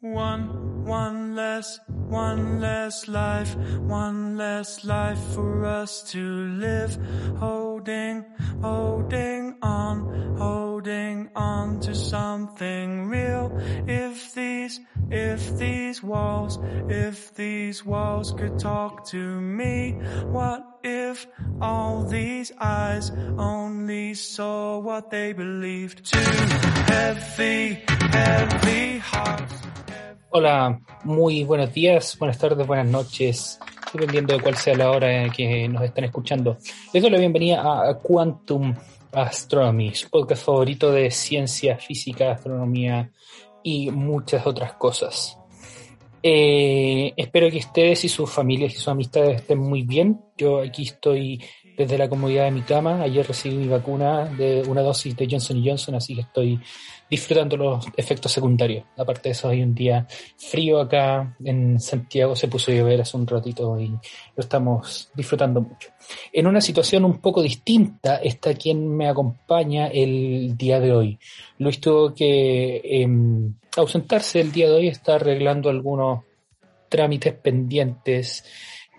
One, one less, one less life, one less life for us to live. Holding, holding on, holding on to something real. If these, if these walls, if these walls could talk to me, what if all these eyes only saw what they believed? Too heavy, heavy hearts. Hola, muy buenos días, buenas tardes, buenas noches, dependiendo de cuál sea la hora en que nos están escuchando. Les doy la bienvenida a Quantum Astronomy, su podcast favorito de ciencia, física, astronomía y muchas otras cosas. Eh, espero que ustedes y sus familias y sus amistades estén muy bien. Yo aquí estoy desde la comodidad de mi cama. Ayer recibí mi vacuna de una dosis de Johnson Johnson, así que estoy disfrutando los efectos secundarios. Aparte de eso, hay un día frío acá en Santiago, se puso a llover hace un ratito y lo estamos disfrutando mucho. En una situación un poco distinta está quien me acompaña el día de hoy. Luis tuvo que em, ausentarse el día de hoy, está arreglando algunos trámites pendientes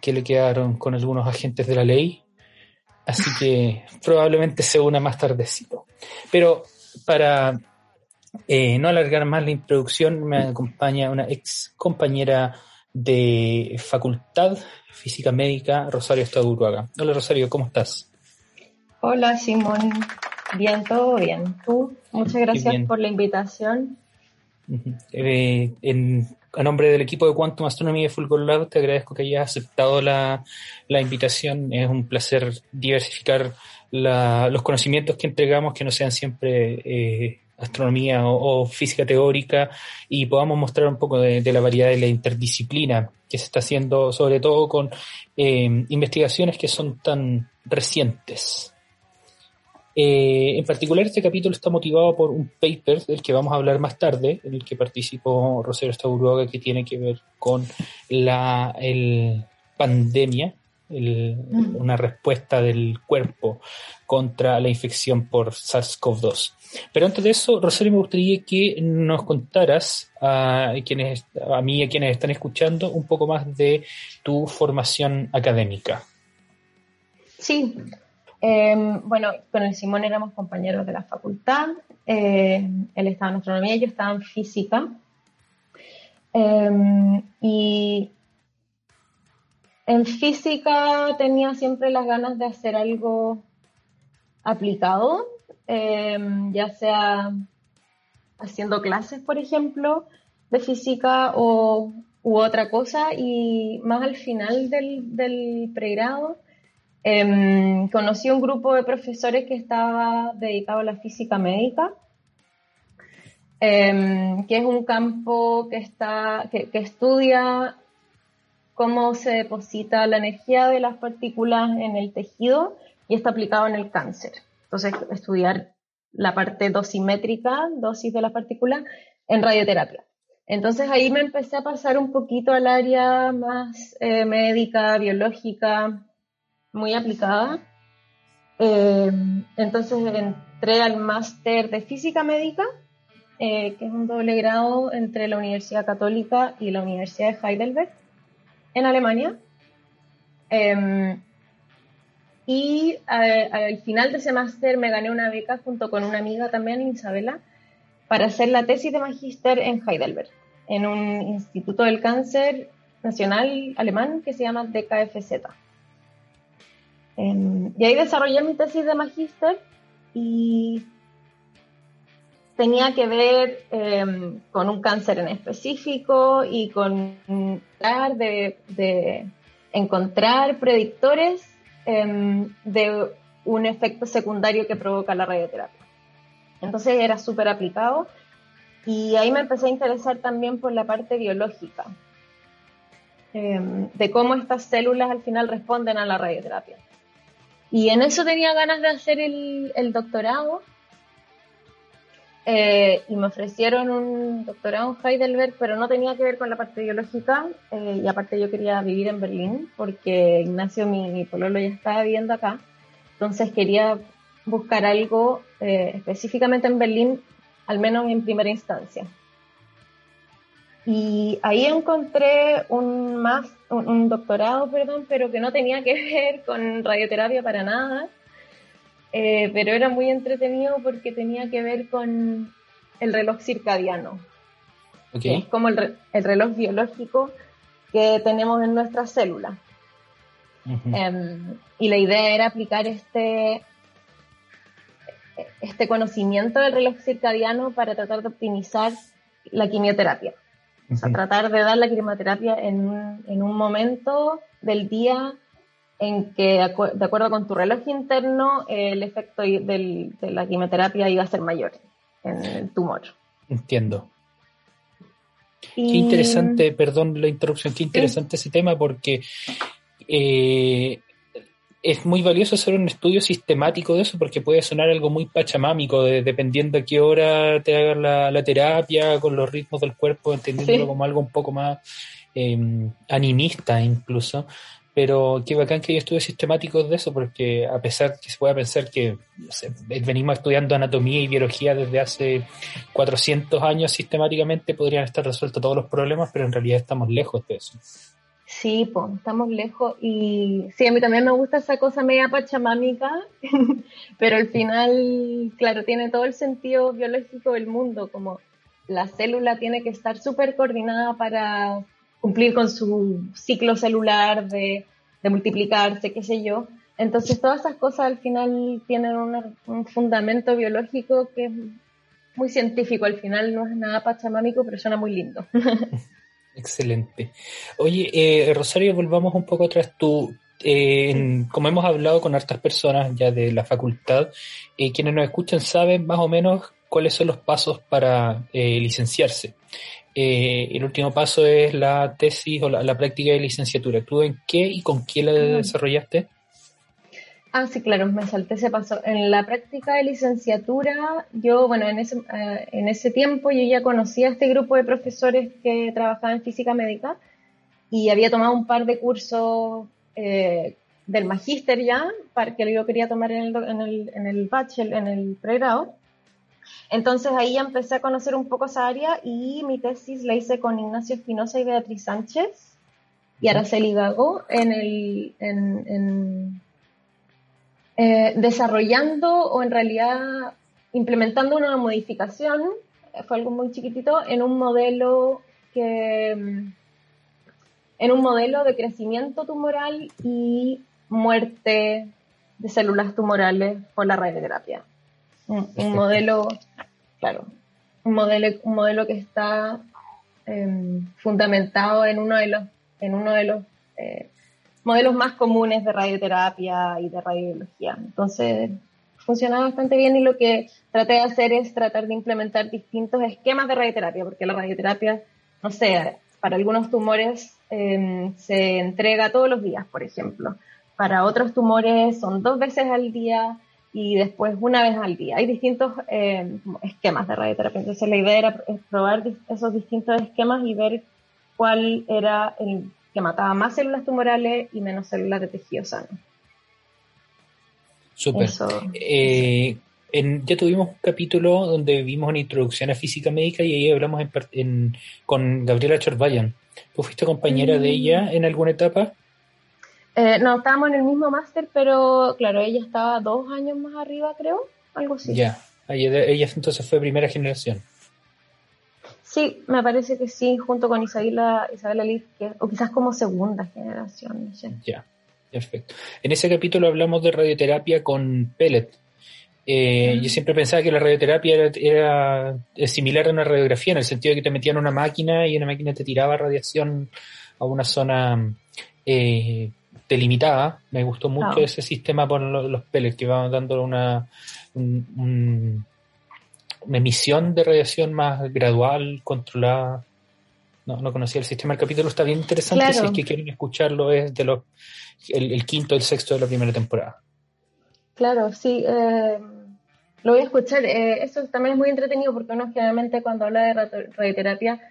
que le quedaron con algunos agentes de la ley. Así que probablemente se una más tardecito. Pero para eh, no alargar más la introducción, me acompaña una ex compañera de facultad física médica, Rosario Estaduruaga. Hola Rosario, ¿cómo estás? Hola Simón, bien, todo bien. ¿Tú? Muchas gracias por la invitación. Eh, en, a nombre del equipo de Quantum Astronomy de Fulgor Lab, te agradezco que hayas aceptado la, la invitación. Es un placer diversificar la, los conocimientos que entregamos, que no sean siempre eh, astronomía o, física teórica y podamos mostrar un poco de, la variedad de la interdisciplina que se está haciendo, sobre todo con eh, investigaciones que son tan recientes. Eh, en particular, este capítulo está motivado por un paper del que vamos a hablar más tarde, en el que participó Rosero Stauruaga, que tiene que ver con la el pandemia una respuesta del cuerpo contra la infección por SARS-CoV-2. Pero antes de eso, Rosario, me gustaría que nos contaras a quienes, a mí y a quienes están escuchando, un poco más de tu formación académica. Sí. Em, bueno, con el Simón éramos compañeros de la facultad. Eh, él estaba en astronomía, yo estaba en física. Em, y en física tenía siempre las ganas de hacer algo aplicado, em, ya sea haciendo clases, por ejemplo, de física o, u otra cosa, y más al final del, pregrado em, conocí un grupo de profesores que estaba dedicado a la física médica, em, que es un campo que, está, que estudia cómo se deposita la energía de las partículas en el tejido y está aplicado en el cáncer. Entonces, estudiar la parte dosimétrica, dosis de las partículas, en radioterapia. Entonces ahí me empecé a pasar un poquito al área más eh, médica, biológica, muy aplicada. Eh, entonces entré al máster de física médica, eh, que es un doble grado entre la Universidad Católica y la Universidad de Heidelberg en Alemania. Em, y eh, al final de ese máster me gané una beca junto con una amiga también, Isabela, para hacer la tesis de magíster en Heidelberg, en un instituto del cáncer nacional alemán que se llama DKFZ. Em, y ahí desarrollé mi tesis de magíster y tenía que ver em, con un cáncer en específico y con tratar de, encontrar predictores em, de un efecto secundario que provoca la radioterapia. Entonces era súper aplicado y ahí me empecé a interesar también por la parte biológica, de cómo estas células al final responden a la radioterapia. Y en eso tenía ganas de hacer el, doctorado. Eh, y me ofrecieron un doctorado en Heidelberg, pero no tenía que ver con la parte biológica. Eh, y aparte yo quería vivir en Berlín, porque Ignacio, mi, mi pololo, ya estaba viviendo acá. Entonces quería buscar algo eh, específicamente en Berlín, al menos en primera instancia. Y ahí encontré un, más, un, doctorado, perdón, pero que no tenía que ver con radioterapia para nada, eh, pero era muy entretenido porque tenía que ver con el reloj circadiano, que es como el, reloj biológico que tenemos en nuestras células. Em, y la idea era aplicar este, este conocimiento del reloj circadiano para tratar de optimizar la quimioterapia. O sea, tratar de dar la quimioterapia en un, en un momento del día en que, de acuerdo con tu reloj interno, el efecto de la quimioterapia iba a ser mayor en el tumor. Entiendo. Qué interesante, perdón la interrupción, qué interesante ese tema porque eh, es muy valioso hacer un estudio sistemático de eso porque puede sonar algo muy pachamámico, dependiendo a qué hora te hagan la, terapia, con los ritmos del cuerpo, entendiéndolo como algo un poco más em, animista incluso. Pero qué bacán que hay estudios sistemáticos de eso, porque a pesar que se pueda pensar que venimos estudiando anatomía y biología desde hace 400 años sistemáticamente, podrían estar resueltos todos los problemas, pero en realidad estamos lejos de eso. Sí, pues, estamos lejos y sí, a mí también me gusta esa cosa media pachamámica, pero al final, claro, tiene todo el sentido biológico del mundo, como la célula tiene que estar súper coordinada para cumplir con su ciclo celular de, multiplicarse, qué sé yo. Entonces todas esas cosas al final tienen un fundamento biológico que es muy científico, al final no es nada pachamámico, pero suena muy lindo. Excelente. Oye, eh, Rosario, volvamos un poco atrás. Tú, eh, como hemos hablado con hartas personas ya de la facultad, eh, quienes nos escuchan saben más o menos cuáles son los pasos para licenciarse. el último paso es la tesis o la, práctica de licenciatura. ¿Tú en qué y con quién la desarrollaste? Ah, sí, claro, me salté ese paso. En la práctica de licenciatura, yo, bueno, en ese, eh, en ese tiempo yo ya conocía a este grupo de profesores que trabajaban en física médica y había tomado un par de cursos eh, del magíster ya, para que yo quería tomar en el, en el, en el bachelor, en el pregrado. Entonces ahí ya empecé a conocer un poco esa área y mi tesis la hice con Ignacio Espinosa y Beatriz Sánchez y Araceli Gago en el, en eh, desarrollando o en realidad implementando una modificación, eh, fue algo muy chiquitito, en un modelo que mm, en un modelo de crecimiento tumoral y muerte de células tumorales por la radioterapia. Un, modelo, claro, un modelo, un modelo que está em, fundamentado en uno de los, en uno de los eh, modelos más comunes de radioterapia y de radiología. Entonces, funciona bastante bien y lo que traté de hacer es tratar de implementar distintos esquemas de radioterapia, porque la radioterapia, no sé, para algunos tumores em, se entrega todos los días, por ejemplo. Para otros tumores son dos veces al día y después una vez al día. Hay distintos em, esquemas de radioterapia. Entonces la idea era probar esos distintos esquemas y ver cuál era el que mataba más células tumorales y menos células de tejido sano. Súper. Eh, ya tuvimos un capítulo donde vimos una introducción a física médica y ahí hablamos con Gabriela Chorbayan. ¿Tú fuiste compañera de ella mm. en alguna etapa? Eh, no, estábamos en el mismo máster, pero claro, ella estaba dos años más arriba, creo, algo así. Ya, ella, ella entonces fue primera generación. Sí, me parece que sí, junto con Isabela, Isabela Liz, o quizás como segunda generación, Ya, perfecto. En ese capítulo hablamos de radioterapia con pellet. Eh, yo siempre pensaba que la radioterapia era, similar a una radiografía, en el sentido de que te metían una máquina y una máquina te tiraba radiación a una zona eh, delimitada. Me gustó mucho ese sistema por los, peles que iban dando una, una emisión de radiación más gradual, controlada. No, no conocía el sistema. El capítulo está bien interesante. Si es que quieren escucharlo, es de los el, el quinto el sexto de la primera temporada. Claro, sí. Eh, lo voy a escuchar. Eh, eso también es muy entretenido porque uno generalmente cuando habla de radioterapia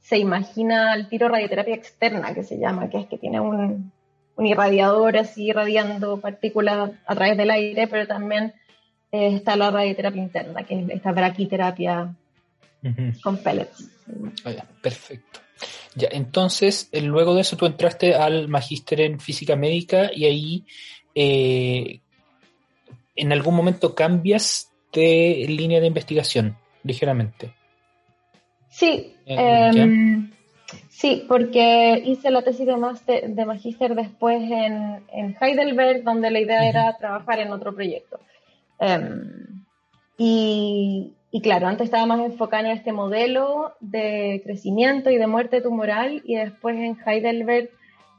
se imagina el tiro radioterapia externa, que se llama, que es que tiene un, un irradiador así irradiando partículas a través del aire, pero también eh, está la radioterapia interna, que es esta braquiterapia con pellets. Ah, perfecto. Ya, entonces, eh, luego de eso tú entraste al magíster en física médica y ahí eh, en algún momento cambias de línea de investigación, ligeramente. Sí, em, sí, porque hice la tesis de, de magíster después en, Heidelberg, donde la idea era trabajar en otro proyecto. Em, y, y claro, antes estaba más enfocada en este modelo de crecimiento y de muerte tumoral y después en Heidelberg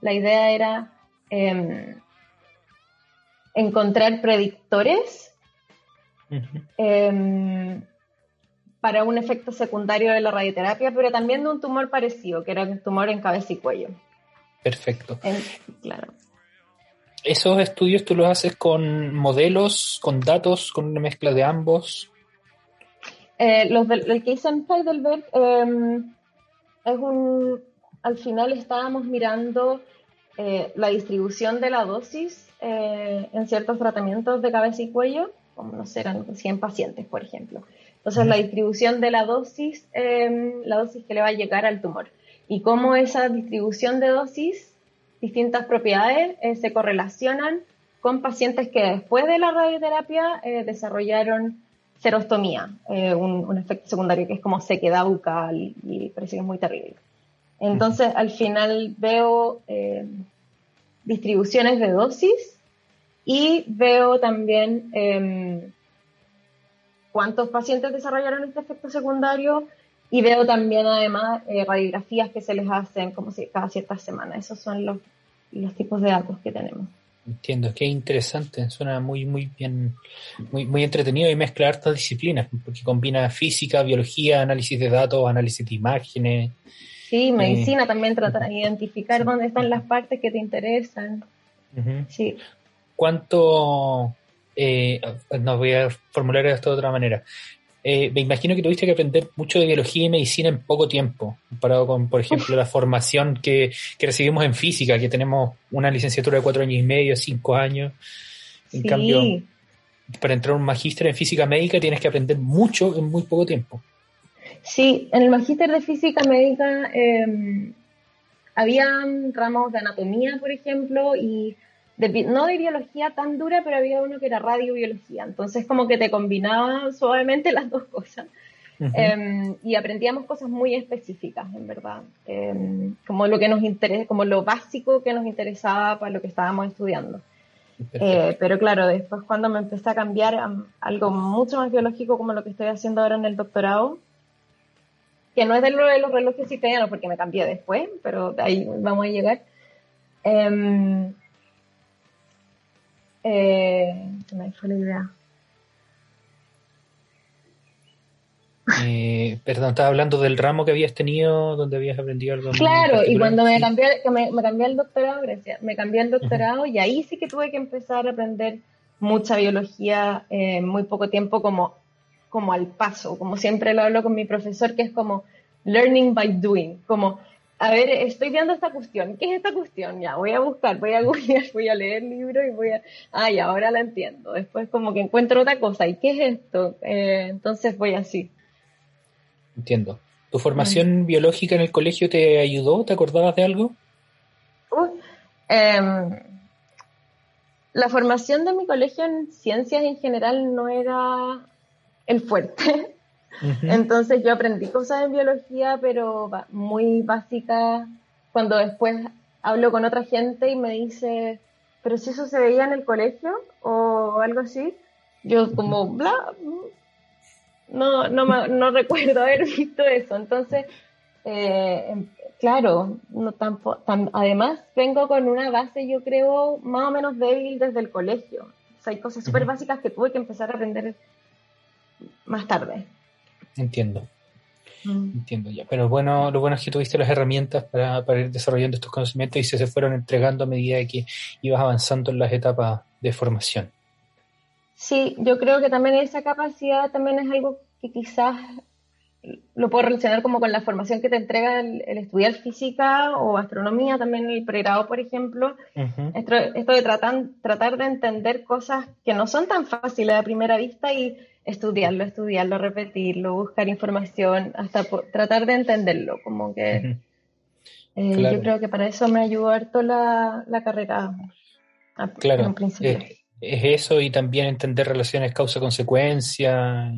la idea era em, encontrar predictores em, para un efecto secundario de la radioterapia, pero también de un tumor parecido, que era un tumor en cabeza y cuello. Perfecto. claro. ¿Esos estudios tú los haces con modelos, con datos, con una mezcla de ambos? Eh, los del, el que hice en Heidelberg em, es un. Al final estábamos mirando eh, la distribución de la dosis eh, en ciertos tratamientos de cabeza y cuello, como no sé, eran 100 pacientes, por ejemplo. Entonces, la distribución de la dosis, em, la dosis que le va a llegar al tumor. Y cómo esa distribución de dosis, distintas propiedades, se correlacionan con pacientes que después de la radioterapia desarrollaron serostomía, eh, un, efecto secundario que es como sequedad bucal y, parece que es muy terrible. Entonces, al final veo eh, distribuciones de dosis y veo también em, cuántos pacientes desarrollaron este efecto secundario y veo también además eh, radiografías que se les hacen como si cada ciertas semanas. Esos son los, los tipos de datos que tenemos. Entiendo, qué interesante, suena muy, muy bien, muy, muy entretenido y mezcla hartas disciplinas, porque combina física, biología, análisis de datos, análisis de imágenes. Sí, medicina eh, también trata de identificar dónde están las partes que te interesan. Sí. ¿Cuánto, eh, no voy a formular esto de otra manera, eh, me imagino que tuviste que aprender mucho de biología y medicina en poco tiempo, comparado con, por ejemplo, la formación que, recibimos en física, que tenemos una licenciatura de cuatro años y medio, cinco años. En cambio, para entrar a un magíster en física médica tienes que aprender mucho en muy poco tiempo. Sí, en el magíster de física médica eh, había ramos de anatomía, por ejemplo, y no de biología tan dura, pero había uno que era radiobiología. Entonces como que te combinaba suavemente las dos cosas. Em, y aprendíamos cosas muy específicas, en verdad. Em, como lo que nos interesa, como lo básico que nos interesaba para lo que estábamos estudiando. Eh, pero claro, después cuando me empecé a cambiar a algo mucho más biológico como lo que estoy haciendo ahora en el doctorado, que no es de de los relojes italianos porque me cambié después, pero ahí vamos a llegar. Eh, me fue la idea. Eh, perdón, estaba hablando del ramo que habías tenido, donde habías aprendido algo. Claro, y cuando me cambié, me, me cambié el doctorado, gracias, me cambié el doctorado y ahí sí que tuve que empezar a aprender mucha biología en muy poco tiempo como, como al paso, como siempre lo hablo con mi profesor, que es como learning by doing, como a ver, estoy viendo esta cuestión. ¿Qué es esta cuestión? Ya, voy a buscar, voy a googlear, voy a leer el libro y voy a... Ay, ahora la entiendo. Después como que encuentro otra cosa. ¿Y qué es esto? Eh, entonces voy así. Entiendo. ¿Tu formación biológica en el colegio te ayudó? ¿Te acordabas de algo? Em, la formación de mi colegio en ciencias en general no era el fuerte. Entonces yo aprendí cosas en biología, pero muy básicas. Cuando después hablo con otra gente y me dice, pero si eso se veía en el colegio o algo así, Yo como, bla, no, no, no recuerdo haber visto eso. Entonces, eh, em, claro, no tampoco, además vengo con una base, yo creo, más o menos débil desde el colegio. O sea, hay cosas súper básicas que tuve que empezar a aprender más tarde. Entiendo. Mm. Entiendo ya. Pero bueno, lo bueno es que tuviste las herramientas para, para, ir desarrollando estos conocimientos y se, se fueron entregando a medida que ibas avanzando en las etapas de formación. Sí, yo creo que también esa capacidad también es algo que quizás lo puedo relacionar como con la formación que te entrega el, estudiar física o astronomía, también el pregrado, por ejemplo. esto, de tratar, tratar de entender cosas que no son tan fáciles a primera vista y estudiarlo, estudiarlo, repetirlo, buscar información, hasta tratar de entenderlo, como que eh, yo creo que para eso me ayudó harto la, la carrera claro. en principio. es eso y también entender relaciones causa-consecuencia,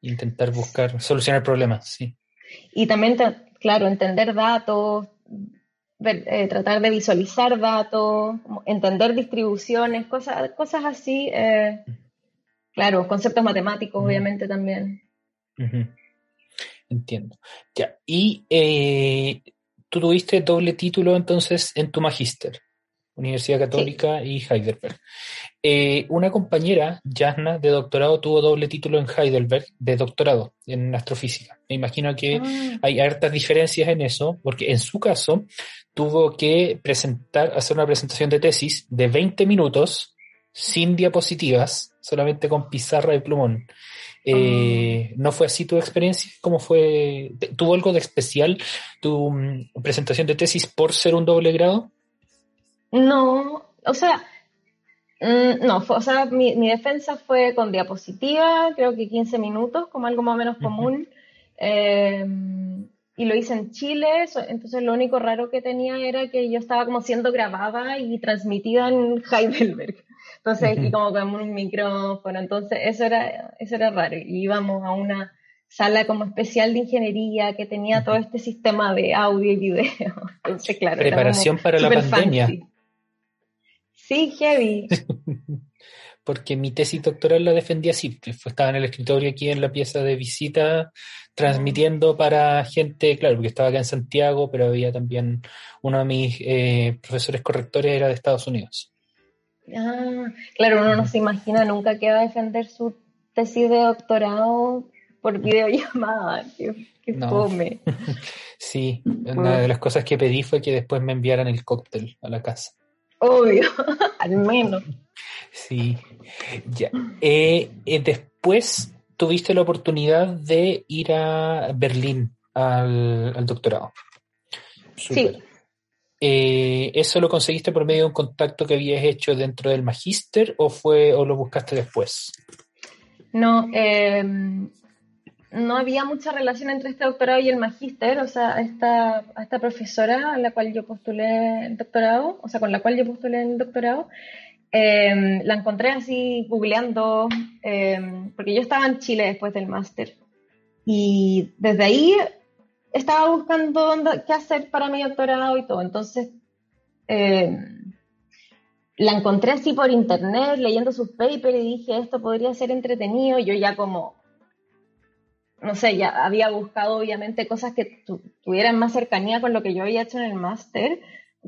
intentar buscar, solucionar problemas, sí. Y también, claro, entender datos, eh, tratar de visualizar datos, entender distribuciones, cosas, cosas así. Eh, Claro, conceptos matemáticos, obviamente, también. Entiendo. Ya, y eh, tú tuviste doble título entonces en tu magíster, Universidad Católica y Heidelberg. Eh, una compañera, Jasna, de doctorado, tuvo doble título en Heidelberg de doctorado en astrofísica. Me imagino que ah. hay hartas diferencias en eso, porque en su caso tuvo que presentar, hacer una presentación de tesis de 20 minutos sin diapositivas, solamente con pizarra y plumón. Eh, ah. ¿No fue así tu experiencia? ¿Cómo fue? ¿Tuvo algo de especial tu mm, presentación de tesis por ser un doble grado? No, o sea, mm, no, o sea, mi, defensa fue con diapositiva, creo que 15 minutos, como algo más o menos común. Em, y lo hice en Chile, entonces lo único raro que tenía era que yo estaba como siendo grabada y transmitida en Heidelberg. Entonces, y como con un micrófono, entonces eso era, eso era raro. Y íbamos a una sala como especial de ingeniería que tenía todo este sistema de audio y video. Entonces, claro. Preparación para la pandemia. Sí, heavy. Porque mi tesis doctoral la defendía así, estaba en el escritorio aquí en la pieza de visita, transmitiendo para gente, claro, porque estaba acá en Santiago, pero había también uno de mis eh, profesores correctores era de Estados Unidos. Ah, claro, uno no se imagina nunca que va a defender su tesis de doctorado por videollamada. Qué, fome. sí, una de las cosas que pedí fue que después me enviaran el cóctel a la casa. Obvio, al menos. Sí, ya. Eh, eh, después tuviste la oportunidad de ir a Berlín al, doctorado. Sí. Eh, ¿Eso lo conseguiste por medio de un contacto que habías hecho dentro del magíster o fue o lo buscaste después? No, em, no había mucha relación entre este doctorado y el magíster, o sea, esta, esta profesora a la cual yo postulé el doctorado, o sea, con la cual yo postulé el doctorado, em, la encontré así googleando, em, porque yo estaba en Chile después del máster. Y desde ahí estaba buscando qué hacer para mi doctorado y todo. Entonces, eh, la encontré así por internet, leyendo sus papers y dije, esto podría ser entretenido. Yo ya como, no sé, ya había buscado obviamente cosas que tuvieran más cercanía con lo que yo había hecho en el máster.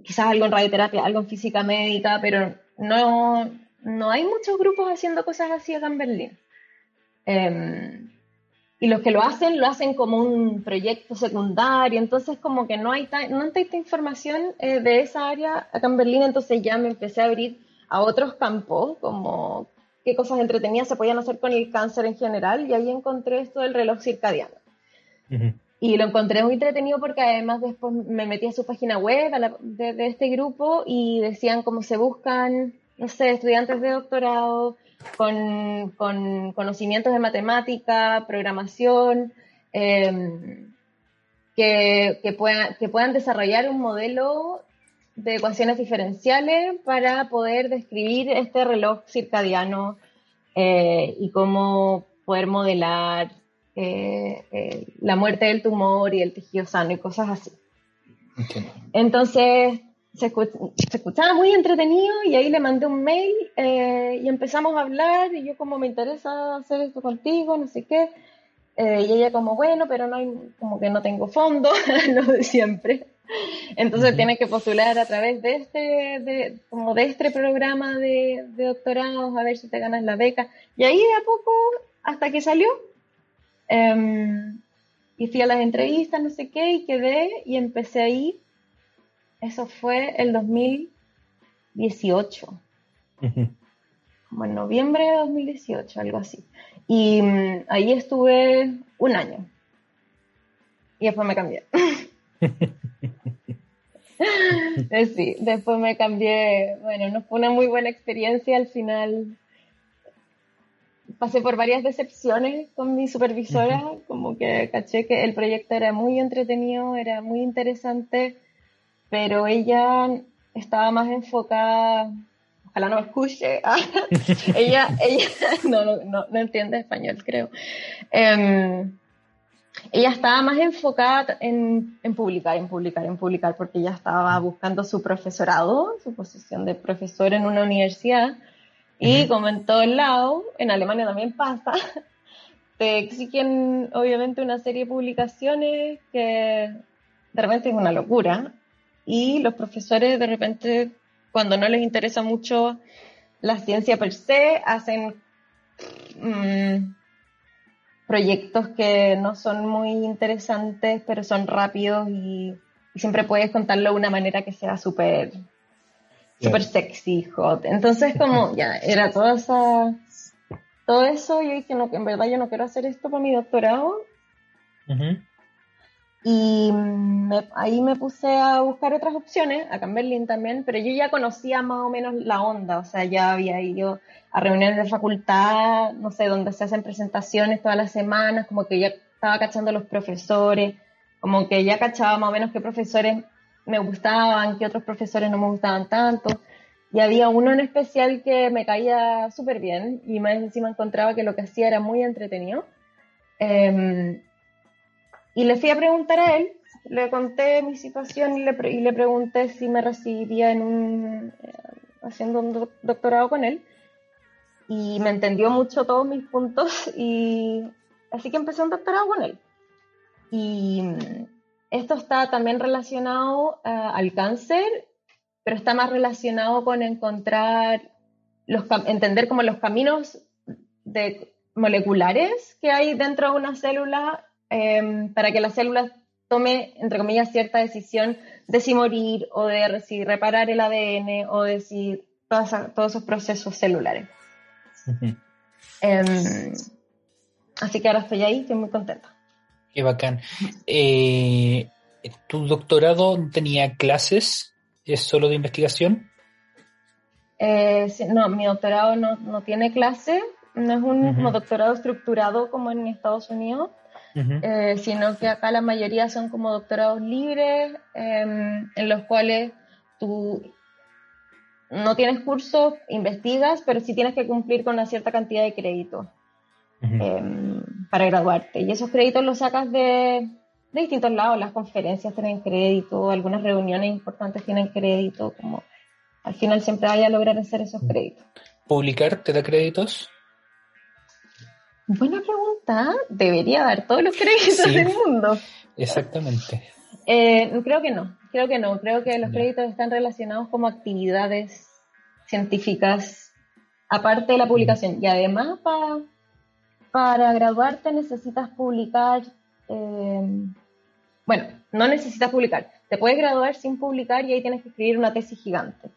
Quizás algo en radioterapia, algo en física médica, pero no, no hay muchos grupos haciendo cosas así acá en Berlín. Em, y los que lo hacen lo hacen como un proyecto secundario, entonces como que no hay, no hay tanta información eh, de esa área acá en Berlín, entonces ya me empecé a abrir a otros campos, como qué cosas entretenidas se podían hacer con el cáncer en general, y ahí encontré esto del reloj circadiano. Y lo encontré muy entretenido porque además después me metí a su página web de, de, este grupo y decían cómo se buscan, no sé, estudiantes de doctorado, con, conocimientos de matemática, programación, em, que, puedan, que puedan desarrollar un modelo de ecuaciones diferenciales para poder describir este reloj circadiano eh, y cómo poder modelar eh, eh, la muerte del tumor y el tejido sano y cosas así. Entonces, se, escuchaba muy entretenido y ahí le mandé un mail eh, y empezamos a hablar y yo como me interesa hacer esto contigo, no sé qué. Eh, y ella como, bueno, pero no hay, como que no tengo fondo, lo de siempre. Entonces tienes que postular a través de este, de, como de este programa de, de doctorados a ver si te ganas la beca. Y ahí de a poco, hasta que salió, em, y fui a las entrevistas, no sé qué, y quedé y empecé ahí. Eso fue el 2018. Como en noviembre de 2018, algo así. Y mm, ahí estuve un año. Y después me cambié. Sí, después me cambié. Bueno, no fue una muy buena experiencia. Al final pasé por varias decepciones con mi supervisora. Como que caché que el proyecto era muy entretenido, era muy interesante, pero ella estaba más enfocada ojalá no me escuche. ella, ella no, no, no, entiende español, creo. Em, ella estaba más enfocada en, en, publicar, en publicar, en publicar, porque ella estaba buscando su profesorado, su posición de profesor en una universidad. Y como en todos lados, en Alemania también pasa, te exigen obviamente una serie de publicaciones que de repente es una locura. Y los profesores de repente cuando no les interesa mucho la ciencia per se, hacen mm, proyectos que no son muy interesantes, pero son rápidos y, siempre puedes contarlo de una manera que sea súper super sexy, hot. Entonces, como ya, era toda esa, todo eso, yo dije, no, en verdad yo no quiero hacer esto para mi doctorado. Y ahí me puse a buscar otras opciones, acá en Berlín también, pero yo ya conocía más o menos la onda, o sea, ya había ido a reuniones de facultad, no sé, donde se hacen presentaciones todas las semanas, como que ya estaba cachando los profesores, como que ya cachaba más o menos qué profesores me gustaban, qué otros profesores no me gustaban tanto. Y había uno en especial que me caía súper bien y más encima encontraba que lo que hacía era muy entretenido. Eh, y le fui a preguntar a él, le conté mi situación y le, y le pregunté si me recibiría en un, eh, haciendo un doctorado con él. Y me entendió mucho todos mis puntos y así que empecé un doctorado con él. Y mm, esto está también relacionado eh, al cáncer, pero está más relacionado con encontrar, los, entender como los caminos moleculares que hay dentro de una célula Em, para que la célula tome, entre comillas, cierta decisión de si morir o de si reparar el ADN o de si todos esos procesos celulares. Em, así que ahora estoy ahí, estoy muy contenta. Qué bacán. Eh, ¿Tu doctorado tenía clases? ¿Es solo de investigación? Eh, no, mi doctorado no, tiene clases, no es un doctorado estructurado como en Estados Unidos. Eh, sino que acá la mayoría son como doctorados libres, em, en los cuales tú no tienes cursos, investigas, pero sí tienes que cumplir con una cierta cantidad de créditos em, para graduarte. Y esos créditos los sacas de, de, distintos lados, las conferencias tienen crédito, algunas reuniones importantes tienen crédito, como al final siempre vaya a lograr hacer esos créditos. ¿Publicar te da créditos? Buena pregunta. Debería dar todos los créditos del mundo. Exactamente. Eh, creo que no. Creo que no. Creo que los créditos están relacionados como actividades científicas aparte de la publicación. Y además para, para graduarte necesitas publicar. Eh, bueno, no necesitas publicar. Te puedes graduar sin publicar y ahí tienes que escribir una tesis gigante.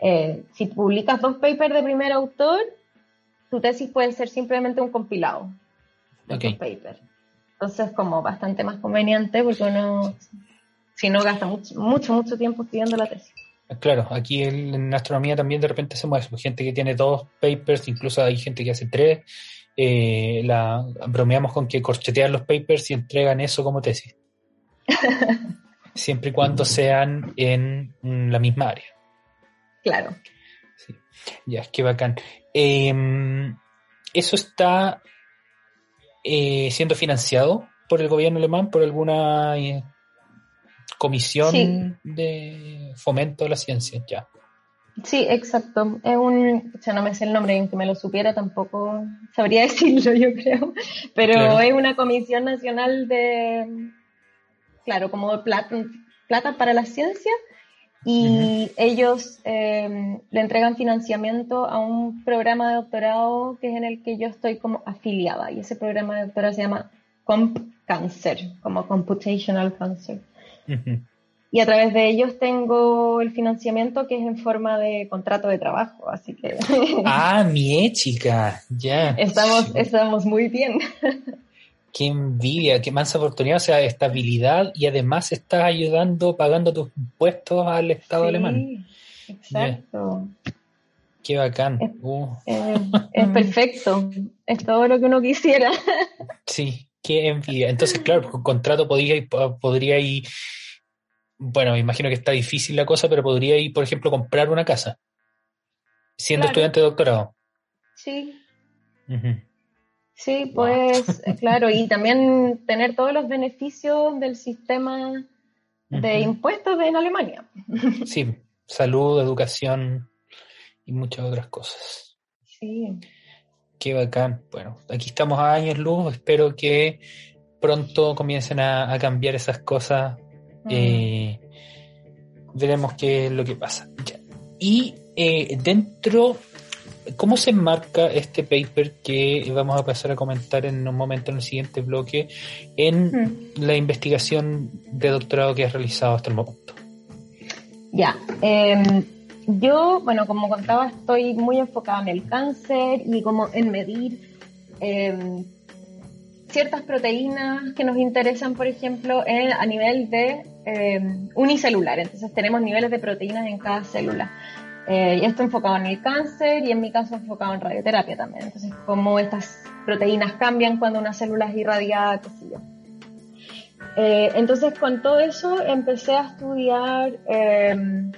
Eh, si publicas dos papers de primer autor, tu tesis puede ser simplemente un compilado de okay. paper. Entonces, como bastante más conveniente porque uno, si no, gasta mucho, mucho, mucho tiempo estudiando la tesis. Claro, aquí en astronomía también de repente se mueve gente que tiene dos papers, incluso hay gente que hace tres. Eh, la, bromeamos con que corchetean los papers y entregan eso como tesis. Siempre y cuando sean en la misma área. Claro. Sí. Ya, es que bacán. Em, ¿Eso está eh, siendo financiado por el gobierno alemán, por alguna eh, comisión de fomento de la ciencia, ya. Sí, exacto. Es un, o sea, no me sé el nombre, aunque me lo supiera tampoco sabría decirlo, yo creo. Pero es una comisión nacional de, claro, como plata, plata para la ciencia y ellos eh, le entregan financiamiento a un programa de doctorado que es en el que yo estoy como afiliada y ese programa de doctorado se llama Comp Cancer, como Computational Cancer. Y a través de ellos tengo el financiamiento que es en forma de contrato de trabajo, así que... ah, mi chica, ya. Estamos, estamos muy bien. Qué envidia, qué mansa oportunidad, o sea, estabilidad y además estás ayudando, pagando tus impuestos al Estado alemán. Exacto. Qué bacán. Es, uh. es, perfecto, es todo lo que uno quisiera. Sí, qué envidia. Entonces, claro, con contrato podría ir, podría ir, bueno, me imagino que está difícil la cosa, pero podría ir, por ejemplo, comprar una casa, siendo estudiante de doctorado. Sí. Sí, pues claro, y también tener todos los beneficios del sistema de impuestos en Alemania. Sí, salud, educación y muchas otras cosas. Sí. Qué bacán. Bueno, aquí estamos a años luz, espero que pronto comiencen a, cambiar esas cosas. Eh, veremos qué es lo que pasa. Y eh, dentro ¿Cómo se enmarca este paper que vamos a pasar a comentar en un momento en el siguiente bloque en hmm. la investigación de doctorado que has realizado hasta el momento? Ya, em, yo, bueno, como contaba, estoy muy enfocada en el cáncer y como en medir em, ciertas proteínas que nos interesan, por ejemplo, a nivel de em, unicelular. Entonces tenemos niveles de proteínas en cada célula. Eh, y esto enfocado en el cáncer y en mi caso enfocado en radioterapia también. Entonces, cómo estas proteínas cambian cuando una célula es irradiada, qué sé yo. Eh, entonces, con todo eso empecé a estudiar em,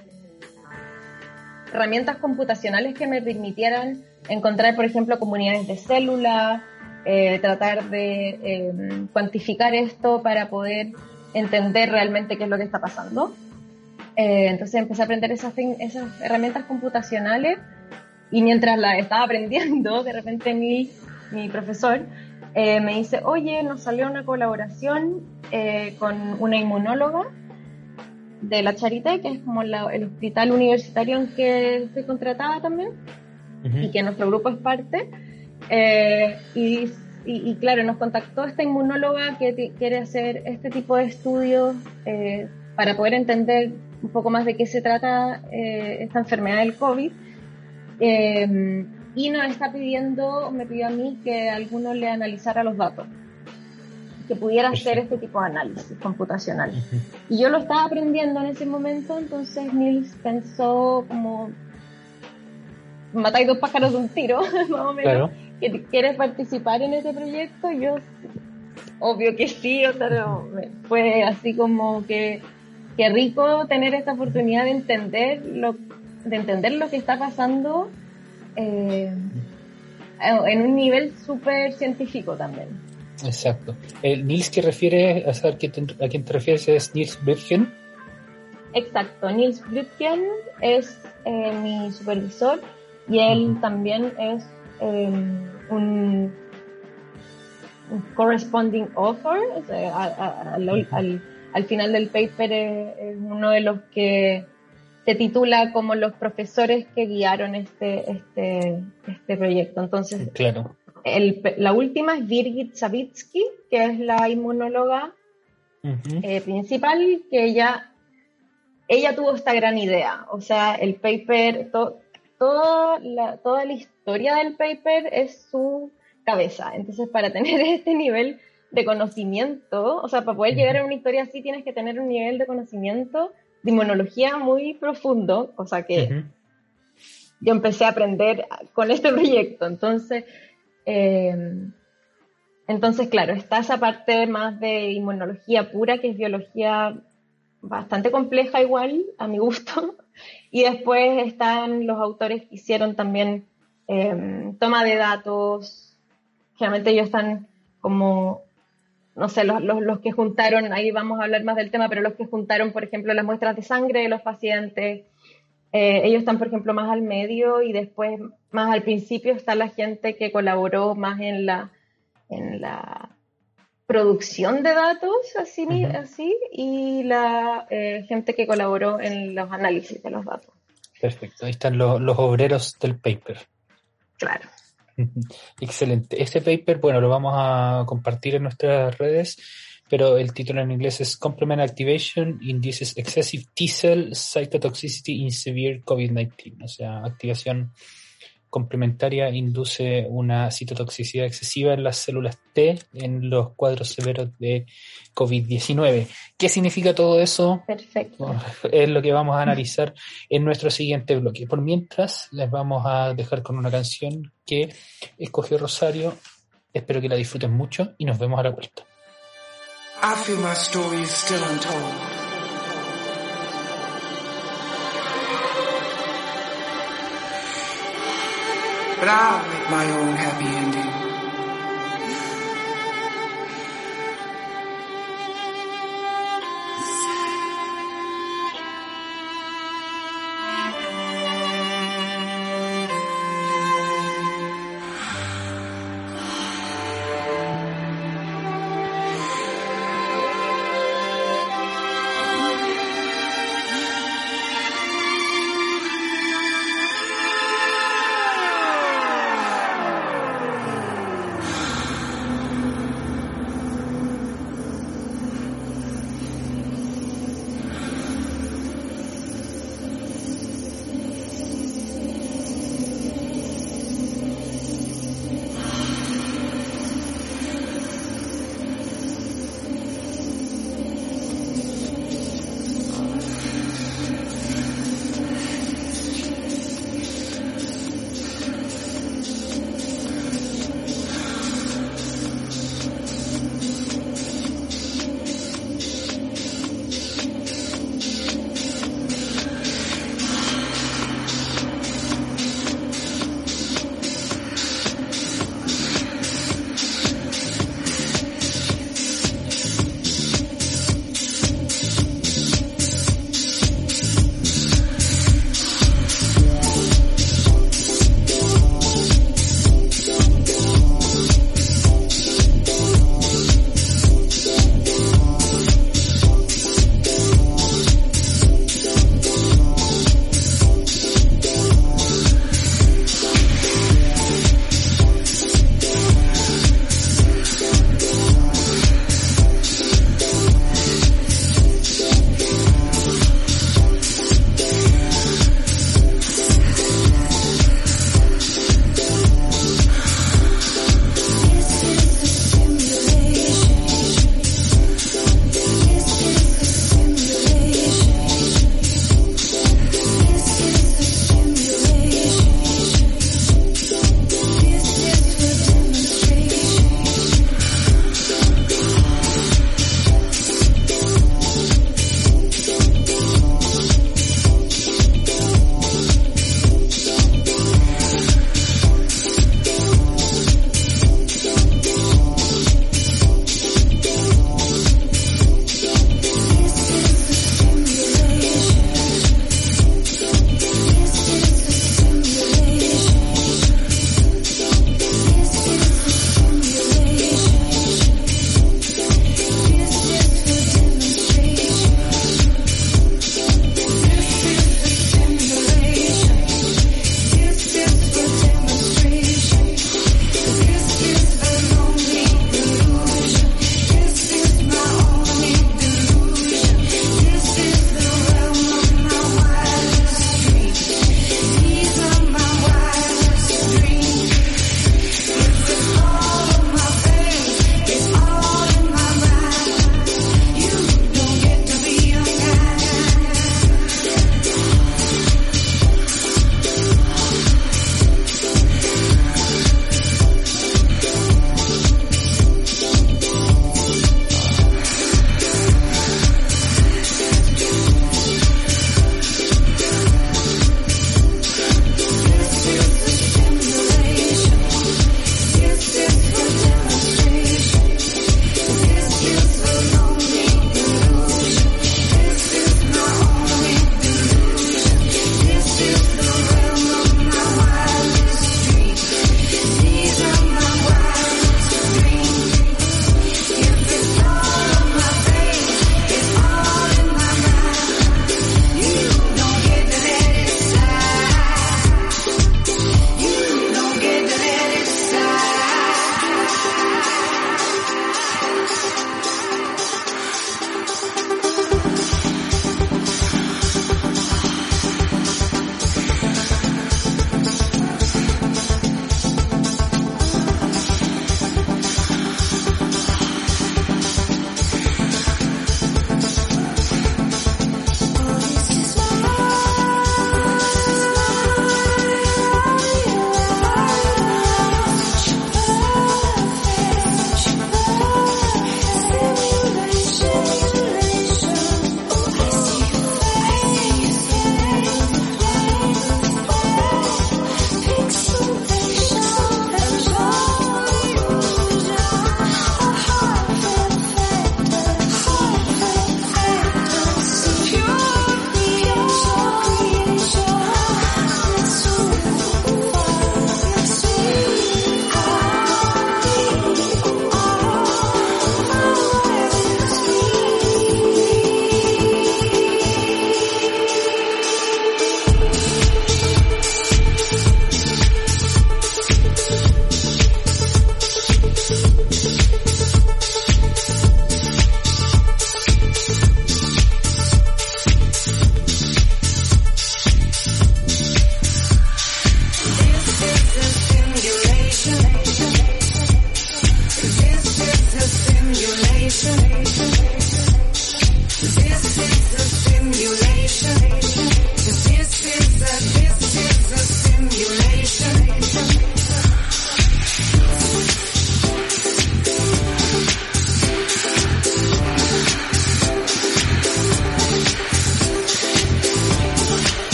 herramientas computacionales que me permitieran encontrar, por ejemplo, comunidades de células, eh, tratar de em, cuantificar esto para poder entender realmente qué es lo que está pasando. Eh, entonces empecé a aprender esas, esas herramientas computacionales y mientras las estaba aprendiendo, de repente mi, mi profesor eh, me dice, oye, nos salió una colaboración eh, con una inmunóloga de la Charité, que es como el hospital universitario en que estoy contratada también, y que nuestro grupo es parte. y, y, claro, nos contactó esta inmunóloga que quiere hacer este tipo de estudios para poder entender un poco más de qué se trata eh, esta enfermedad del COVID. Eh, y nos está pidiendo, me pidió a mí que alguno le analizara los datos, que pudiera hacer este tipo de análisis computacional. Y yo lo estaba aprendiendo en ese momento, entonces Nils pensó como matáis dos pájaros de un tiro, más o menos, que quieres participar en este proyecto. Yo, obvio que sí, o sea, fue así como que qué rico tener esta oportunidad de entender lo, de entender lo que está pasando eh, en un nivel súper científico también. Exacto. El Nils que refiere, a, saber a quién te refieres es Nils Blütgen. Exacto, Nils Blütgen es eh, mi supervisor y él también es em, un, corresponding author, al al final del paper es, uno de los que se titula como los profesores que guiaron este, este, este proyecto. Entonces, claro. la última es Birgit Savitsky, que es la inmunóloga eh, principal, que ella, ella tuvo esta gran idea. O sea, el paper, toda, la, toda la historia del paper es su cabeza. Entonces, para tener este nivel de conocimiento, o sea, para poder llegar a una historia así tienes que tener un nivel de conocimiento de inmunología muy profundo, cosa que yo empecé a aprender con este proyecto. Entonces, em, entonces, claro, está esa parte más de inmunología pura, que es biología bastante compleja igual, a mi gusto. Y después están los autores que hicieron también em, toma de datos. Generalmente ellos están como no sé, los, los, los, que juntaron, ahí vamos a hablar más del tema, pero los que juntaron, por ejemplo, las muestras de sangre de los pacientes, eh, ellos están, por ejemplo, más al medio y después, más al principio, está la gente que colaboró más en la, en la producción de datos, así, así y la eh, gente que colaboró en los análisis de los datos. Perfecto, ahí están los, los obreros del paper. Claro. Excelente. Este paper, bueno, lo vamos a compartir en nuestras redes, pero el título en inglés es Complement Activation Induces Excessive T-Cell Cytotoxicity in Severe COVID-19, o sea, activación complementaria induce una citotoxicidad excesiva en las células T en los cuadros severos de COVID-19. ¿Qué significa todo eso? Perfecto. Es lo que vamos a analizar en nuestro siguiente bloque. Por mientras, les vamos a dejar con una canción que escogió Rosario. Espero que la disfruten mucho y nos vemos a la vuelta. I feel my story is still untold. But I'll make my own happy ending.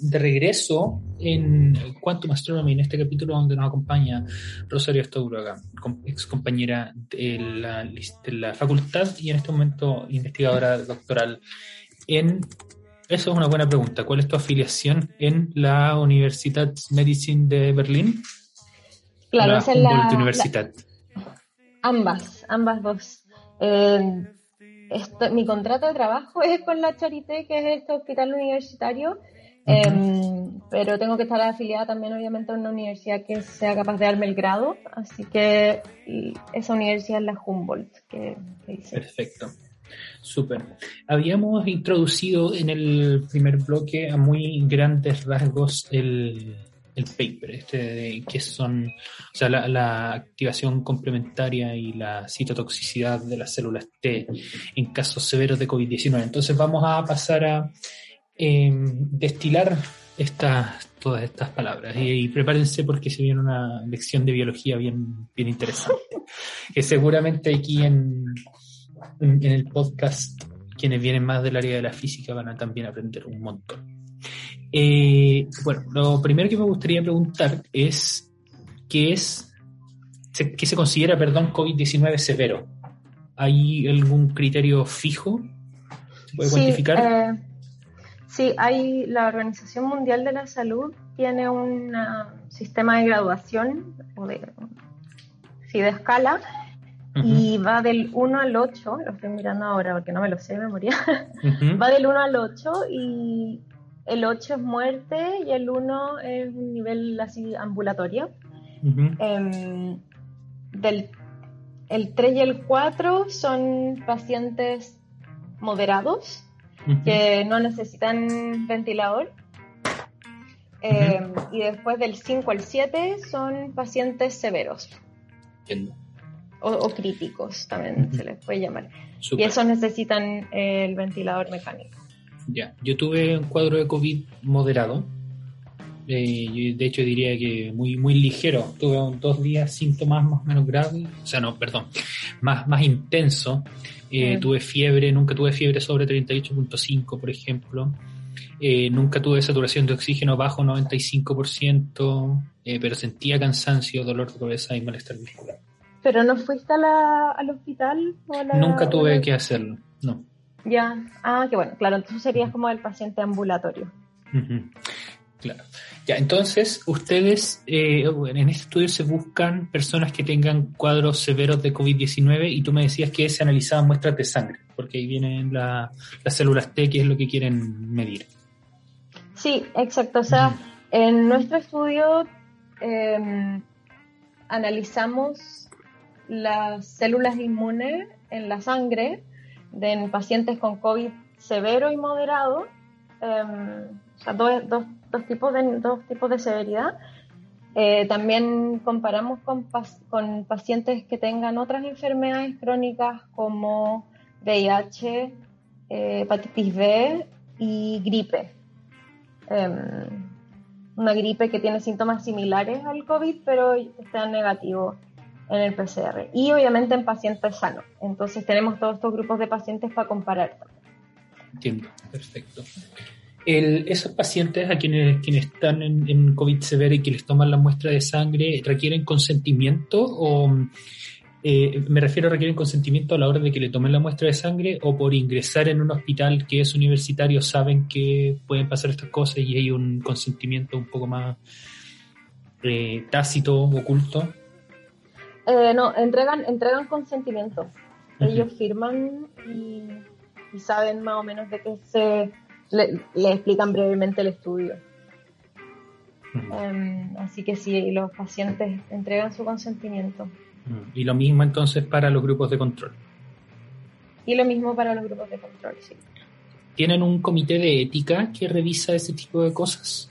De regreso en Quantum Astronomy, en este capítulo donde nos acompaña Rosario Astauroga, ex compañera de la, de la facultad y en este momento investigadora doctoral en... Eso es una buena pregunta. ¿Cuál es tu afiliación en la Universidad Medicine de Berlín? Claro, la esa es la, Universidad. ambas, ambas dos. Eh, esto, mi contrato de trabajo es con la Charité, que es este hospital universitario, em, pero tengo que estar afiliada también, obviamente, a una universidad que sea capaz de darme el grado, así que esa universidad es la Humboldt, que, Perfecto. Súper. Habíamos introducido en el primer bloque a muy grandes rasgos el, el paper, este de qué son, o sea, la, activación complementaria y la citotoxicidad de las células T en casos severos de COVID-19. Entonces vamos a pasar a em, destilar estas, todas estas palabras y, prepárense porque se viene una lección de biología bien, bien interesante, que seguramente aquí en, en el podcast quienes vienen más del área de la física van a también aprender un montón. Eh, bueno, lo primero que me gustaría preguntar es qué es, qué se considera, perdón, COVID-19 severo. ¿Hay algún criterio fijo? ¿Se puede cuantificar? Eh, sí, hay la Organización Mundial de la Salud tiene un sistema de graduación o de, sí, de escala y va del 1 al 8, lo estoy mirando ahora porque no me lo sé de memoria, va del 1 al 8 y el 8 es muerte y el 1 es un nivel así ambulatorio. Em, del, el 3 y el 4 son pacientes moderados que no necesitan ventilador. Em, y después del 5 al 7 son pacientes severos. O, críticos también se les puede llamar. Y esos necesitan el ventilador mecánico. Ya, yo tuve un cuadro de COVID moderado Eh, de hecho diría que muy muy ligero. Tuve un- dos días síntomas más o menos graves, o sea, no, perdón, más, más intenso. Eh. Tuve fiebre, nunca tuve fiebre sobre 38.5, por ejemplo. Eh, nunca tuve saturación de oxígeno bajo 95%, eh, pero sentía cansancio, dolor de cabeza y malestar muscular. ¿Pero no fuiste a la- al hospital? o a la- Nunca tuve que hacerlo, no. Ya, ah, qué bueno, claro, entonces serías como el paciente ambulatorio. Claro. Ya, entonces, ustedes eh, en este estudio se buscan personas que tengan cuadros severos de COVID-19 y tú me decías que se analizaban muestras de sangre, porque ahí vienen la- las células T, que es lo que quieren medir. Sí, exacto. O sea, en nuestro estudio eh, analizamos las células inmunes en la sangre de en pacientes con COVID severo y moderado, eh, dos, tipos de, dos tipos de severidad. Eh, también comparamos con, con pacientes que tengan otras enfermedades crónicas como VIH, eh, hepatitis B y gripe. Em, una gripe que tiene síntomas similares al COVID, pero está negativo en el PCR. Y obviamente en pacientes sanos. Entonces tenemos todos estos grupos de pacientes para comparar. Entiendo, perfecto. Esos pacientes a quienes, quienes están en, en COVID severo y que les toman la muestra de sangre, ¿requieren consentimiento o eh, me refiero a requieren consentimiento a la hora de que le tomen la muestra de sangre o por ingresar en un hospital que es universitario saben que pueden pasar estas cosas y hay un consentimiento un poco más eh, tácito, oculto? Eh, no, entregan, entregan consentimiento. Ellos firman y, y saben más o menos de qué se... Le, le explican brevemente el estudio. Em, así que sí, los pacientes entregan su consentimiento. Y lo mismo entonces para los grupos de control. Y lo mismo para los grupos de control, sí. ¿Tienen un comité de ética que revisa ese tipo de cosas?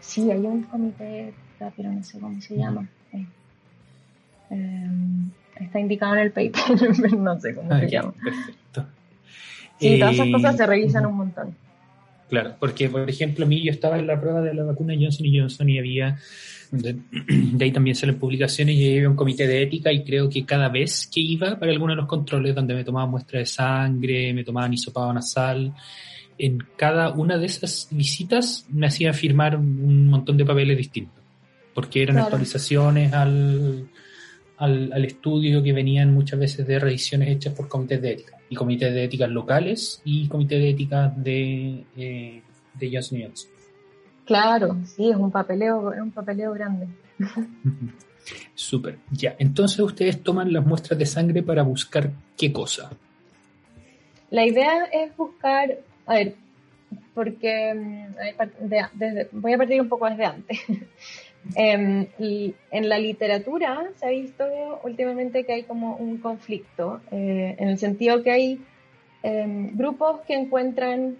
Sí, hay un comité, ética, pero no sé cómo se llama. Eh, em, está indicado en el paper, no sé cómo Ah, se ya, llama. perfecto. Sí, todas esas Eh, cosas se revisan un montón. Claro, porque por ejemplo, a mí yo estaba en la prueba de la vacuna Johnson y Johnson y había, de, de ahí también salen publicaciones y había un comité de ética y creo que cada vez que iba para alguno de los controles donde me tomaban muestra de sangre, me tomaban hisopado nasal, en cada una de esas visitas me hacían firmar un montón de papeles distintos, porque eran Claro. actualizaciones al, al, al estudio que venían muchas veces de revisiones hechas por comités de ética, y comités de ética locales y comités de ética de, eh, de Johnson Johnson. Claro, sí, es un papeleo, es un papeleo grande. Súper, ya. Entonces ustedes toman las muestras de sangre para buscar qué cosa. La idea es buscar, a ver, porque mm, a ver, par- de- desde- voy a partir un poco desde antes. Y en la literatura se ha visto últimamente que hay como un conflicto, eh, en el sentido que hay em, grupos que encuentran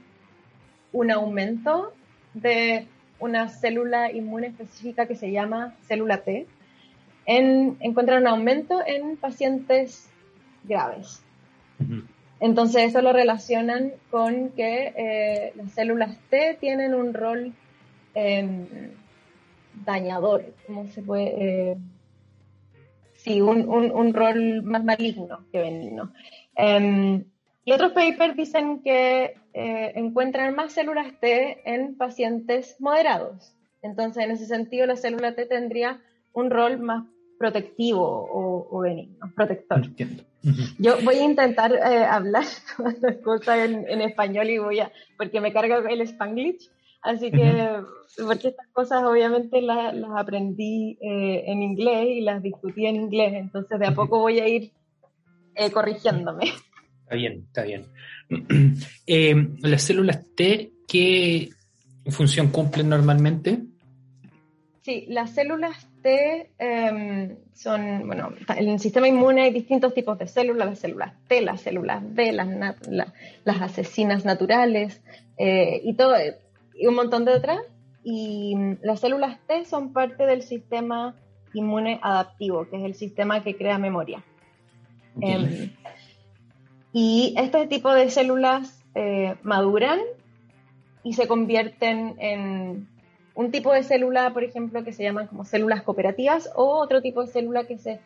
un aumento de una célula inmune específica que se llama célula T, en, encuentran un aumento en pacientes graves. Entonces eso lo relacionan con que eh, las células T tienen un rol em, dañador, ¿cómo se puede? Eh, sí, un, un- un rol más maligno que benigno. Em, y otros papers dicen que eh, encuentran más células T en pacientes moderados. Entonces, en ese sentido, la célula T tendría un rol más protectivo o, o benigno, protector. Entiendo. Yo voy a intentar eh, hablar todas las cosas en, en español y voy a, porque me carga el spanglish, así que, porque estas cosas obviamente la- las aprendí eh, en inglés y las discutí en inglés, entonces de a poco voy a ir eh, corrigiéndome. Está bien, está bien. Eh, las células T, ¿qué función cumplen normalmente? Sí, las células T em, son, bueno, en el sistema inmune hay distintos tipos de células, las células T, las células B, las, nat- la- las asesinas naturales y todo, y un montón de otras. Y mm, las células T son parte del sistema inmune adaptivo, que es el sistema que crea memoria. Em, y este tipo de células eh, maduran y se convierten en un tipo de célula, por ejemplo, que se llaman como células cooperativas o otro tipo de célula que se,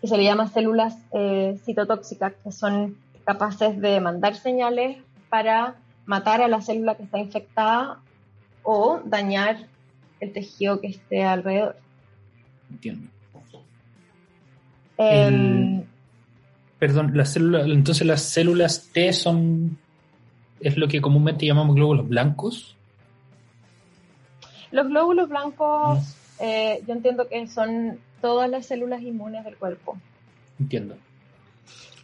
que se le llama células eh, citotóxicas, que son capaces de mandar señales para matar a la célula que está infectada o dañar el tejido que esté alrededor. Entiendo. Em, Perdón, las células, entonces las células T son, es lo que comúnmente llamamos glóbulos blancos. los glóbulos blancos, eh, yo entiendo que son todas las células inmunes del cuerpo. Entiendo.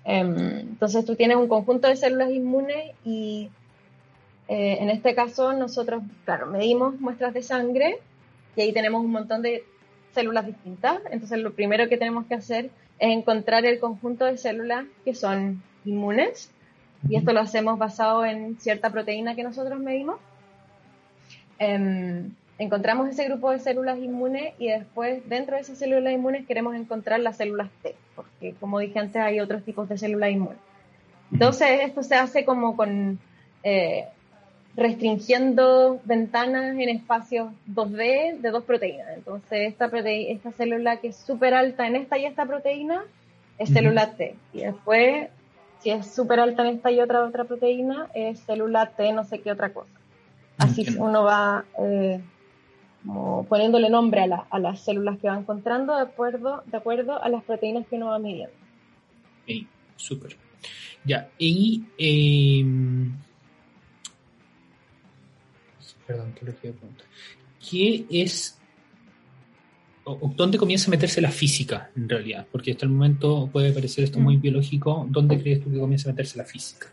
Em, entonces tú tienes un conjunto de células inmunes y eh, en este caso nosotros, claro, medimos muestras de sangre y ahí tenemos un montón de células distintas. Entonces lo primero que tenemos que hacer es encontrar el conjunto de células que son inmunes y esto lo hacemos basado en cierta proteína que nosotros medimos. Em, encontramos ese grupo de células inmunes y después dentro de esas células inmunes queremos encontrar las células T, porque como dije antes hay otros tipos de células inmunes. Entonces esto se hace como con eh, restringiendo ventanas en espacios 2D de dos proteínas. Entonces esta, prote esta célula que es súper alta en esta y esta proteína es célula T. Y después, si es súper alta en esta y otra otra proteína, es célula T no sé qué otra cosa. Así Entiendo. uno va eh, como poniéndole nombre a, la- a las células que va encontrando de acuerdo, de acuerdo a las proteínas que uno va midiendo. Súper. Ya, y... em, perdón, ¿qué es lo que iba a preguntar? ¿Qué es... ¿Dónde comienza a meterse la física, en realidad? Porque hasta el momento puede parecer esto muy Mm. biológico. ¿Dónde crees tú que comienza a meterse la física?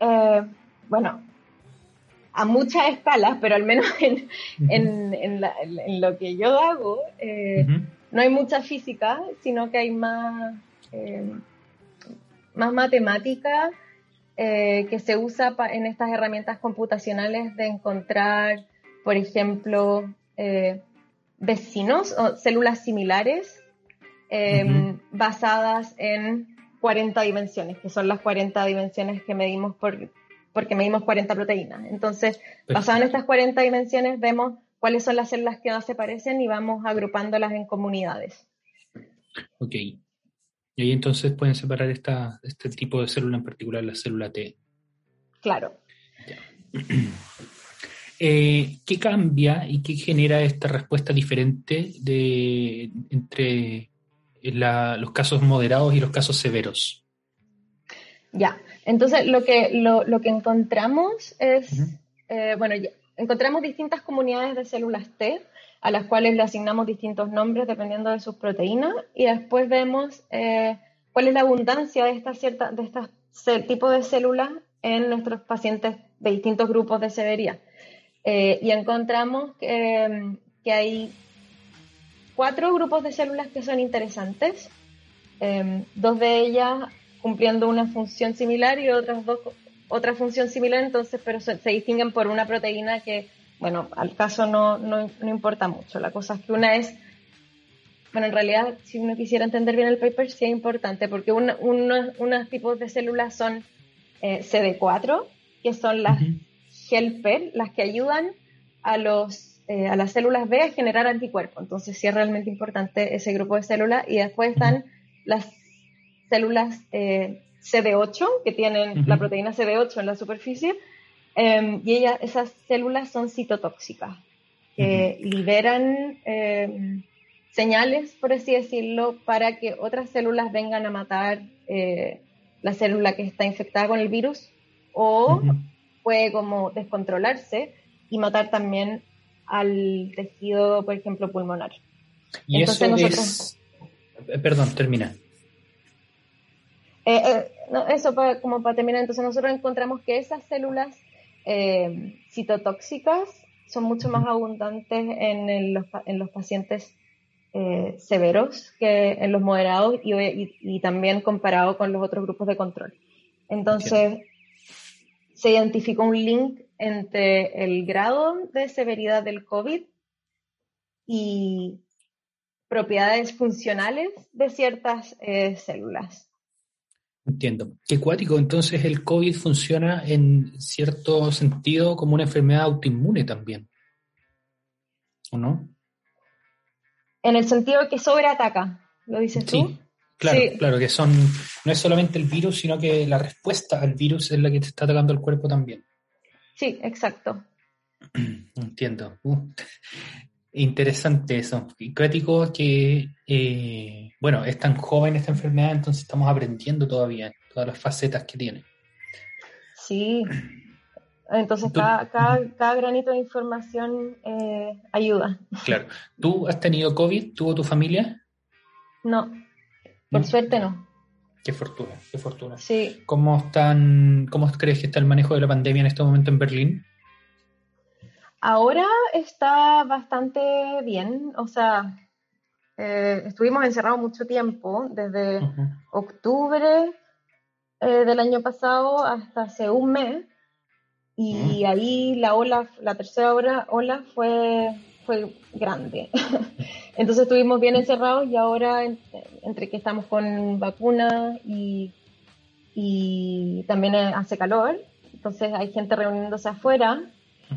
Eh, bueno, a muchas escalas, pero al menos en, en, en la- en- lo que yo hago, eh, Ujú. no hay mucha física, sino que hay más, eh, más matemática eh, que se usa en estas herramientas computacionales de encontrar, por ejemplo, eh, vecinos o células similares eh, basadas en 40 dimensiones, que son las 40 dimensiones que medimos por, porque medimos 40 proteínas. Entonces, basado en estas 40 dimensiones, vemos cuáles son las células que más se parecen y vamos agrupándolas en comunidades. Ok. Y ahí entonces pueden separar esta, este tipo de célula en particular, la célula T. Claro. Eh, ¿Qué cambia y qué genera esta respuesta diferente de, entre la- los casos moderados y los casos severos? Ya, entonces lo que, lo, lo que encontramos es, eh, bueno, ya, encontramos distintas comunidades de células T a las cuales le asignamos distintos nombres dependiendo de sus proteínas y después vemos eh, cuál es la abundancia de estas de estos tipos de células en nuestros pacientes de distintos grupos de severidad. Eh, y encontramos que, hay cuatro grupos de células que son interesantes, eh, dos de ellas cumpliendo una función similar y otras dos otra función similar, entonces, pero se distinguen por una proteína que, bueno, al caso no, no, no importa mucho. La cosa es que una es, bueno, en realidad, si uno quisiera entender bien el paper, sí es importante, porque una, una- unos tipos de células son eh, CD4, que son las Ujú. helper, las que ayudan a, los, eh, a las células B a generar anticuerpos. Entonces sí es realmente importante ese grupo de células. Y después están las células eh, CD8, que tienen la proteína CD8 en la superficie. Eh, y ella- esas células son citotóxicas, que liberan eh, señales, por así decirlo, para que otras células vengan a matar eh, la célula que está infectada con el virus o puede como descontrolarse y matar también al tejido, por ejemplo, pulmonar. Y Entonces eso nosotros- es... eh, Perdón, termina. Eh, eh, no, eso para, como para terminar, entonces nosotros encontramos que esas células eh, citotóxicas son mucho más abundantes en, el- los, pa- en los pacientes eh, severos que en los moderados y, y- y también comparado con los otros grupos de control. Entonces, se identificó un link entre el grado de severidad del COVID y propiedades funcionales de ciertas eh, células. Entiendo. Qué cuático. Entonces el COVID funciona en cierto sentido como una enfermedad autoinmune también. ¿o no? En el sentido de que sobreataca, ¿lo dices tú? Sí, claro, Sí. claro, que son, no es solamente el virus, sino que la respuesta al virus es la que te está atacando el cuerpo también. Sí, exacto. Entiendo. Uh, interesante eso. Y Crítico que, eh, bueno, es tan joven esta enfermedad, entonces estamos aprendiendo todavía todas las facetas que tiene. Sí. Entonces, Tú- cada, cada, cada granito de información eh, ayuda. Claro. ¿Tú has tenido COVID? ¿Tuvo tu familia? No, por ¿No? suerte no. Qué fortuna, qué fortuna. Sí. ¿Cómo están, cómo crees que está el manejo de la pandemia en este momento en Berlín? Ahora está bastante bien. O sea, eh, estuvimos encerrados mucho tiempo, desde octubre eh, del año pasado hasta hace un mes. Y ahí la ola, la tercera ola, ola fue, fue grande. Entonces estuvimos bien encerrados y ahora en- entre que estamos con vacuna y, y también hace calor, entonces hay gente reuniéndose afuera.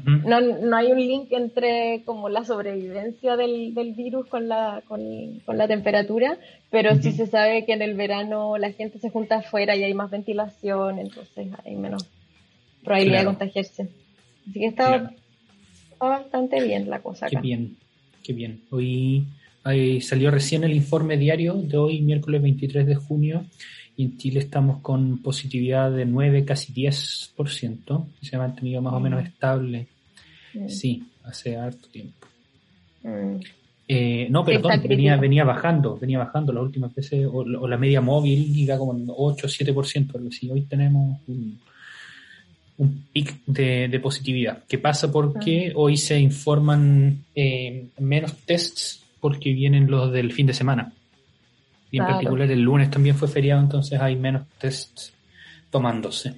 No, no hay un link entre como la sobrevivencia del, del virus con la, con, con la temperatura, pero sí se sabe que en el verano la gente se junta afuera y hay más ventilación, entonces hay menos probabilidad Claro. de contagiarse. Así que está, Claro. está bastante bien la cosa Qué acá. bien, qué bien. Hoy ahí salió recién el informe diario de hoy, miércoles 23 de junio, y en Chile estamos con positividad de 9, casi 10%, que se ha mantenido más o menos Mm. estable. Mm, Sí, hace harto tiempo. mm. Eh, no, perdón, venía, venía bajando, venía bajando las últimas veces, o, o la media móvil iba como en 8 o 7%, algo así. Hoy tenemos un, un pic de, de positividad, que pasa porque hoy se informan eh, menos tests porque vienen los del fin de semana. Y en Claro. particular el lunes también fue feriado, entonces hay menos tests tomándose.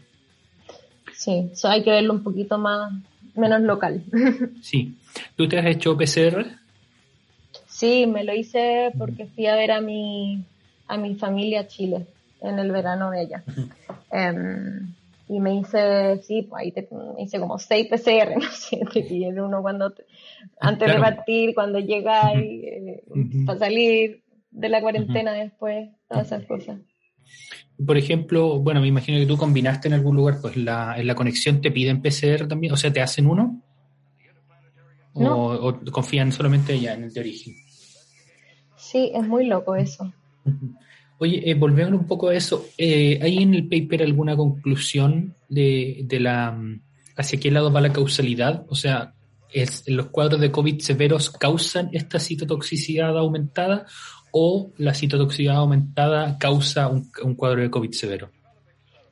Sí, eso hay que verlo un poquito más, menos local. Sí. ¿Tú te has hecho PCR? Sí, me lo hice porque fui a ver a mi, a mi familia a Chile en el verano de allá. Em, y me hice, sí, pues ahí te, me hice como 6 PCR, no sé, te piden uno cuando, te- antes Claro. de partir, cuando llegáis, eh, para salir de la cuarentena después, todas esas cosas. Por ejemplo, bueno, me imagino que tú combinaste en algún lugar, pues la, en la conexión te piden PCR también, o sea, ¿te hacen uno? O, No. o confían solamente ya en el de origen? Sí, es muy loco eso. Oye, eh, volviendo un poco a eso, eh, ¿hay en el paper alguna conclusión de, de la hacia qué lado va la causalidad? O sea, ¿es, ¿los cuadros de COVID severos causan esta citotoxicidad aumentada o la citotoxicidad aumentada causa un, un cuadro de COVID severo?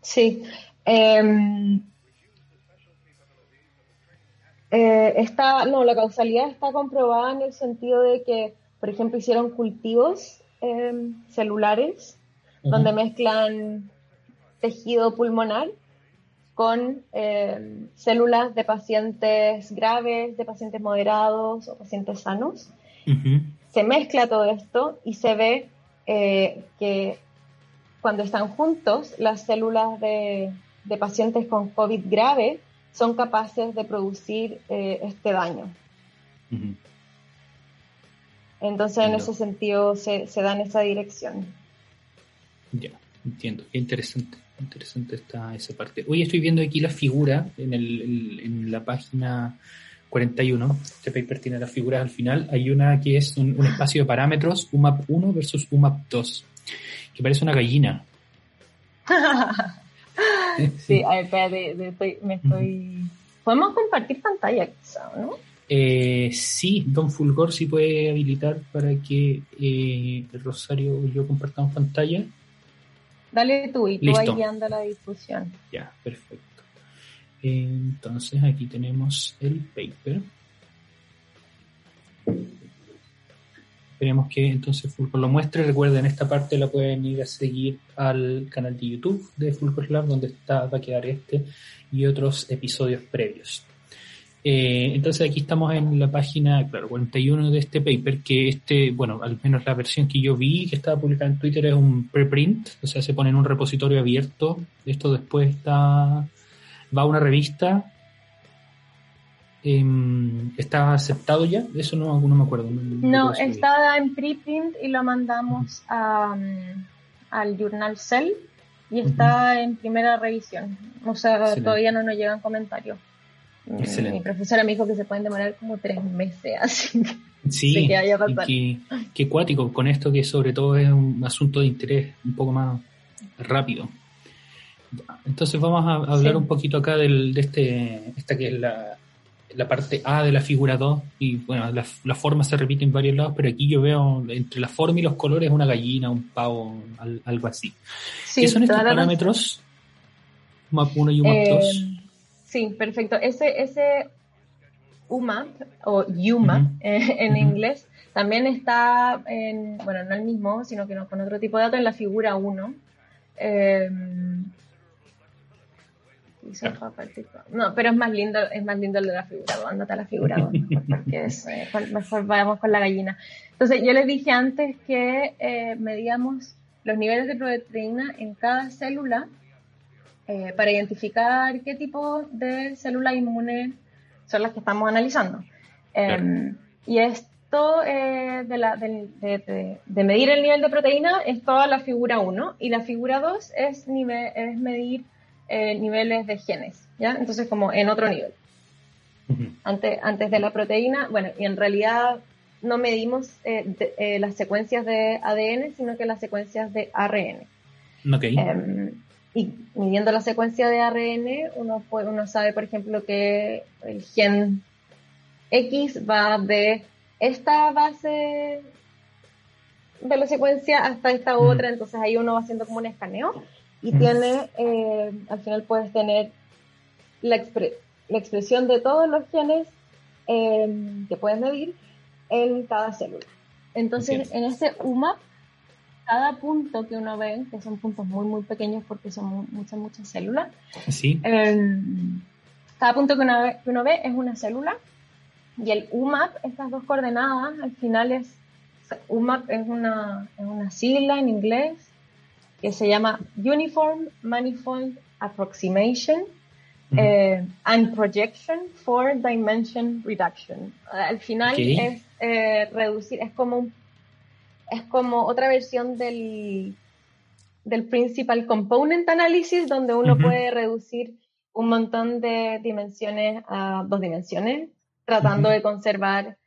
Sí. Em, eh, está, no, la causalidad está comprobada en el sentido de que, por ejemplo, hicieron cultivos em, celulares donde mezclan tejido pulmonar con em, células de pacientes graves, de pacientes moderados o pacientes sanos Ujú. Se mezcla todo esto y se ve eh, que cuando están juntos, las células de, de pacientes con COVID grave son capaces de producir eh, este daño. Entonces, en ese sentido, se, se da en esa dirección. Ya, entiendo. Qué interesante. Interesante está esa parte. Hoy estoy viendo aquí la figura en, el- en la página 41. Este paper tiene las figuras al final. Hay una que es un, un espacio de parámetros, UMAP 1 versus UMAP 2, que parece una gallina. Sí, a ver, espérate, de- estoy- me estoy... Podemos compartir pantalla, quizá, ¿no? Eh, sí, Don Fulgor sí puede habilitar para que eh, Rosario y yo compartamos pantalla. Dale tú y tú Listo. ahí guiando la discusión. Ya, perfecto. Entonces aquí tenemos el paper. Esperemos que entonces Fulgor lo muestre. Recuerden, esta parte la pueden ir a seguir al canal de YouTube de Fulgor Lab, donde está, va a quedar este y otros episodios previos. Eh, entonces aquí estamos en la página, claro, 41 de este paper, que este, bueno, al menos la versión que yo vi que estaba publicada en Twitter es un preprint, o sea, se pone en un repositorio abierto. Esto después está, va a una revista em, está aceptado ya, eso no, no me acuerdo. No, está en preprint y lo mandamos a, mm, al Journal Cell y está en primera revisión. O sea, todavía no nos llegan comentarios. Mi profesora me dijo que se pueden demorar como tres meses, así que sí, que, que, cuático con esto que sobre todo es un asunto de interés un poco más rápido. Entonces vamos a hablar un poquito acá del, de este, esta que es la, la parte A de la figura 2 y bueno, la, la, forma se repite en varios lados, pero aquí yo veo entre la forma y los colores una gallina, un pavo, algo así. ¿Qué son estos parámetros? UMAP 1 y UMAP 2. Eh, sí, perfecto. Ese, ese UMAP o UMAP eh, en inglés también está en, bueno, no el mismo, sino que con otro tipo de datos en la figura 1. Eh, no, pero es más lindo, es más lindo el de la figura, andate a la figura, porque es, eh, mejor vayamos con la gallina. Entonces, yo les dije antes que eh, medíamos los niveles de proteína en cada célula eh, para identificar qué tipo de células inmunes son las que estamos analizando. Em, y esto de, la, de, medir el nivel de proteína es toda la figura 1 y la figura 2 es, es medir eh, niveles de genes, ¿ya? Entonces como en otro nivel. antes, antes de la proteína, bueno, y en realidad no medimos eh, eh, las secuencias de ADN, sino que las secuencias de ARN. Em, y midiendo la secuencia de ARN, uno, uno sabe, por ejemplo, que el gen X va de esta base de la secuencia hasta esta otra, entonces ahí uno va haciendo como un escaneo y tiene, eh, al final puedes tener la, la, expresión de todos los genes em, que puedes medir en cada célula. Entonces, en este UMAP, cada punto que uno ve, que son puntos muy, muy pequeños porque son muchas, muchas células, ¿Sí? Em, cada punto que uno, ve, que uno ve es una célula y el UMAP, estas dos coordenadas, al final es, UMAP es una, es una sigla en inglés que se llama Uniform Manifold Approximation eh, and Projection for Dimension Reduction. Al final es eh, reducir, es como es como otra versión del, del Principal Component Analysis, donde uno puede reducir un montón de dimensiones a dos dimensiones, tratando de conservar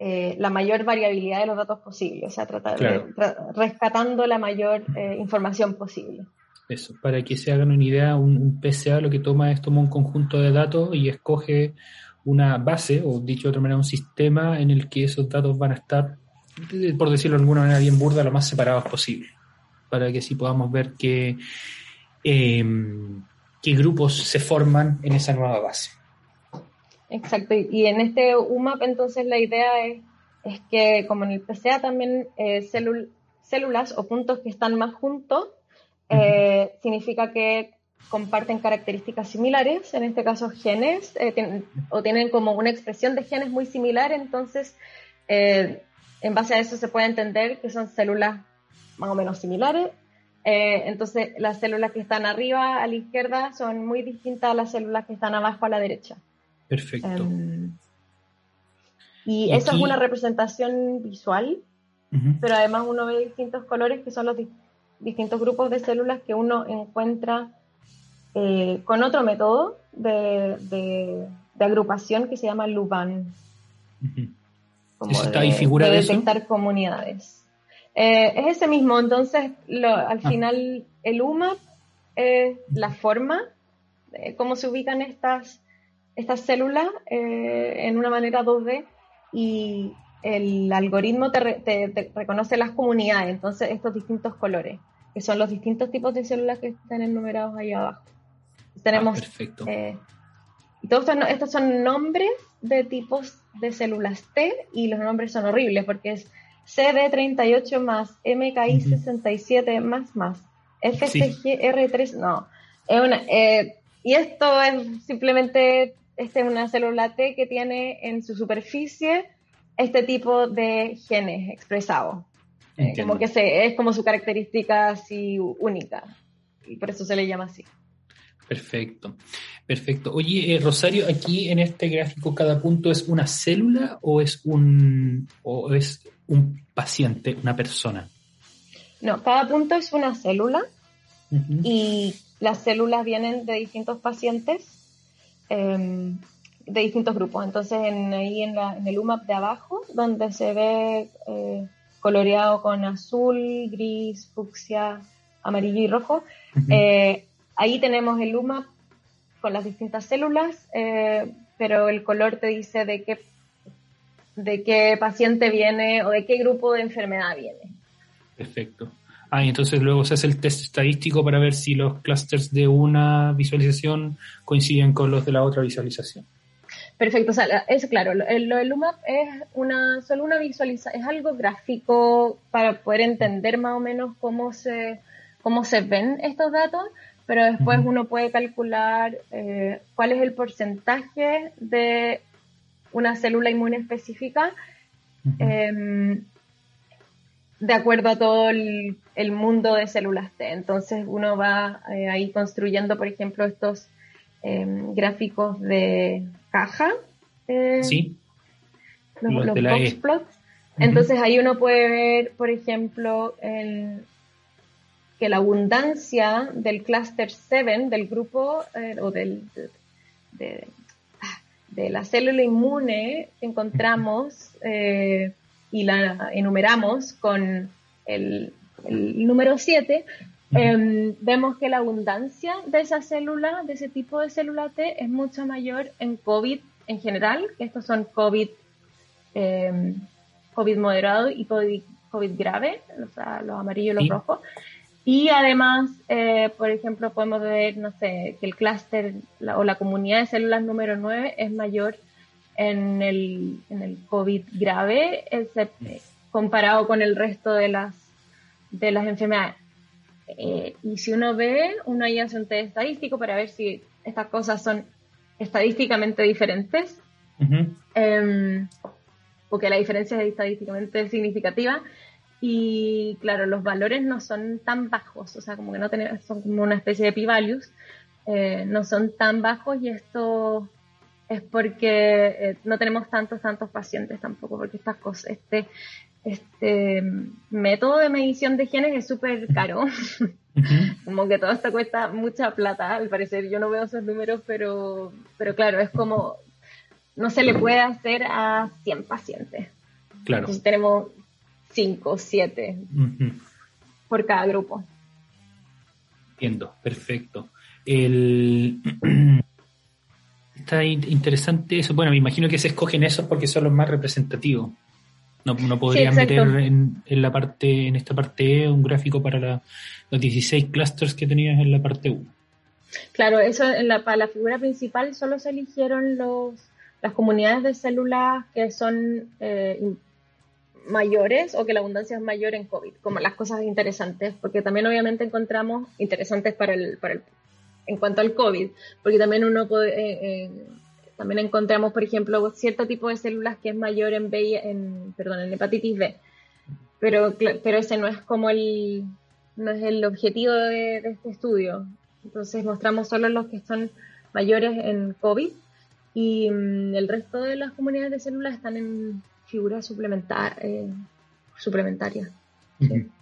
eh, la mayor variabilidad de los datos posible, o sea, tratar rescatando la mayor eh, información posible. Eso, para que se hagan una idea, un, PCA lo que toma es toma un conjunto de datos y escoge una base, o dicho de otra manera, un sistema en el que esos datos van a estar, eh, por decirlo de alguna manera bien burda, lo más separados posible, para que así podamos ver qué, em, qué grupos se forman en esa nueva base. Exacto, y en este UMAP entonces la idea es, es que como en el PCA también eh, células o puntos que están más juntos, eh, significa que comparten características similares, en este caso genes, eh, o tienen como una expresión de genes muy similar, entonces en base a eso se puede entender que son células más o menos similares. entonces las células que están arriba a la izquierda son muy distintas a las células que están abajo a la derecha. Perfecto. Em, y, eso es una representación visual, pero además uno ve distintos colores que son los distintos grupos de células que uno encuentra eh, con otro método de, agrupación que se llama Luban. está ahí figura de, detectar comunidades. Eh, es ese mismo, entonces al ah. final el UMAP es la forma, de cómo se ubican estas estas células eh, en una manera 2D y el algoritmo te, reconoce las comunidades, entonces estos distintos colores, que son los distintos tipos de células que están enumerados ahí abajo. Tenemos, ah, perfecto. Eh, y todos estos, son nombres de tipos de células T y los nombres son horribles porque es CD38 más, MKI67 más más, FCGR3, no. Es una, eh, y esto es simplemente esta es una célula T que tiene en su superficie este tipo de genes expresados. Eh, como que se, es como su característica así única. Y por eso se le llama así. Perfecto. Perfecto. Oye, eh, Rosario, aquí en este gráfico cada punto es una célula o es un o es un paciente, una persona. No, cada punto es una célula y las células vienen de distintos pacientes, em, de distintos grupos. Entonces, en, ahí en, la, en, el UMAP de abajo, donde se ve eh, coloreado con azul, gris, fucsia, amarillo y rojo, eh, ahí tenemos el UMAP con las distintas células, eh, pero el color te dice de qué, de qué paciente viene o de qué grupo de enfermedad viene. Perfecto. Ah, y entonces luego se hace el test estadístico para ver si los clusters de una visualización coinciden con los de la otra visualización. Perfecto, o sea, es claro, lo, del UMAP es una, solo una visualización, es algo gráfico para poder entender más o menos cómo se, cómo se ven estos datos, pero después uno puede calcular eh, cuál es el porcentaje de una célula inmune específica de acuerdo a todo el, mundo de células T. Entonces uno va eh, ahí construyendo, por ejemplo, estos em, gráficos de caja. Eh, sí. Los, box e. plots. Entonces ahí uno puede ver, por ejemplo, el, que la abundancia del cluster 7 del grupo eh, o del, de, la célula inmune encontramos eh, y la enumeramos con el, número 7, em, vemos que la abundancia de esa célula, de ese tipo de célula T, es mucho mayor en COVID en general, que estos son COVID, em, COVID moderado y COVID, COVID grave, o sea, los amarillos y los rojos. Y además, eh, por ejemplo, podemos ver, no sé, que el clúster o la comunidad de células número 9 es mayor en el, en el COVID grave comparado con el resto de las, de las enfermedades. Eh, y si uno ve, uno ahí hace un test estadístico para ver si estas cosas son estadísticamente diferentes, em, porque la diferencia es estadísticamente significativa. Y claro, los valores no son tan bajos, o sea, como que no tenemos, son como una especie de p-values, eh, no son tan bajos y esto es porque eh, no tenemos tantos, tantos pacientes tampoco, porque estas cosas, este, este método de medición de genes es súper caro. como que todo esto cuesta mucha plata, al parecer. Yo no veo esos números, pero, pero claro, es como no se le puede hacer a 100 pacientes. Claro. Entonces tenemos 5, 7 por cada grupo. Entiendo, perfecto. El... Está interesante eso. Bueno, me imagino que se escogen esos porque son los más representativos. No, no podrían meter en, la parte, en esta parte E un gráfico para los 16 clusters que tenías en la parte 1. Claro, eso en la, para la figura principal solo se eligieron los, las comunidades de células que son eh, mayores o que la abundancia es mayor en COVID, como las cosas interesantes, porque también obviamente encontramos interesantes para el, para el en cuanto al COVID, porque también uno puede, eh, eh, también encontramos, por ejemplo, cierto tipo de células que es mayor en B, en, perdón, en hepatitis B, pero, pero ese no es como el, no es el objetivo de, este estudio. Entonces mostramos solo los que son mayores en COVID y mm, el resto de las comunidades de células están en figura suplementar, eh, suplementaria.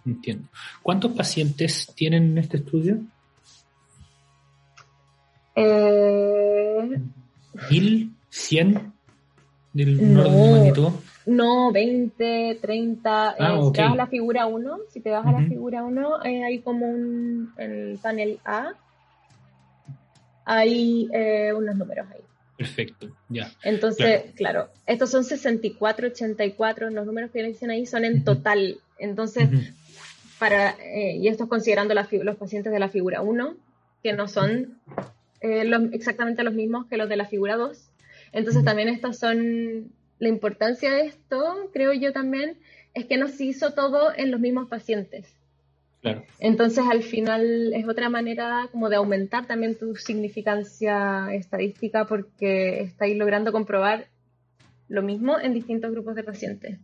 Entiendo. ¿Cuántos pacientes tienen en este estudio? Eh, ¿Mil? ¿Cien? ¿Del no, de magnitud? No, 20, 30. Ah, eh, si te vas a la figura 1, si te vas a la figura 1, eh, hay como un, el panel A, hay eh, unos números ahí. Perfecto, ya. Entonces, claro. estos son 64, 84, los números que dicen ahí son en total. Entonces, para, eh, y esto es considerando los pacientes de la figura 1, que no son eh, exactamente los mismos que los de la figura 2. Entonces, también estas son, la importancia de esto, creo yo también, es que no se hizo todo en los mismos pacientes. Entonces, al final es otra manera como de aumentar también tu significancia estadística porque estáis logrando comprobar lo mismo en distintos grupos de pacientes.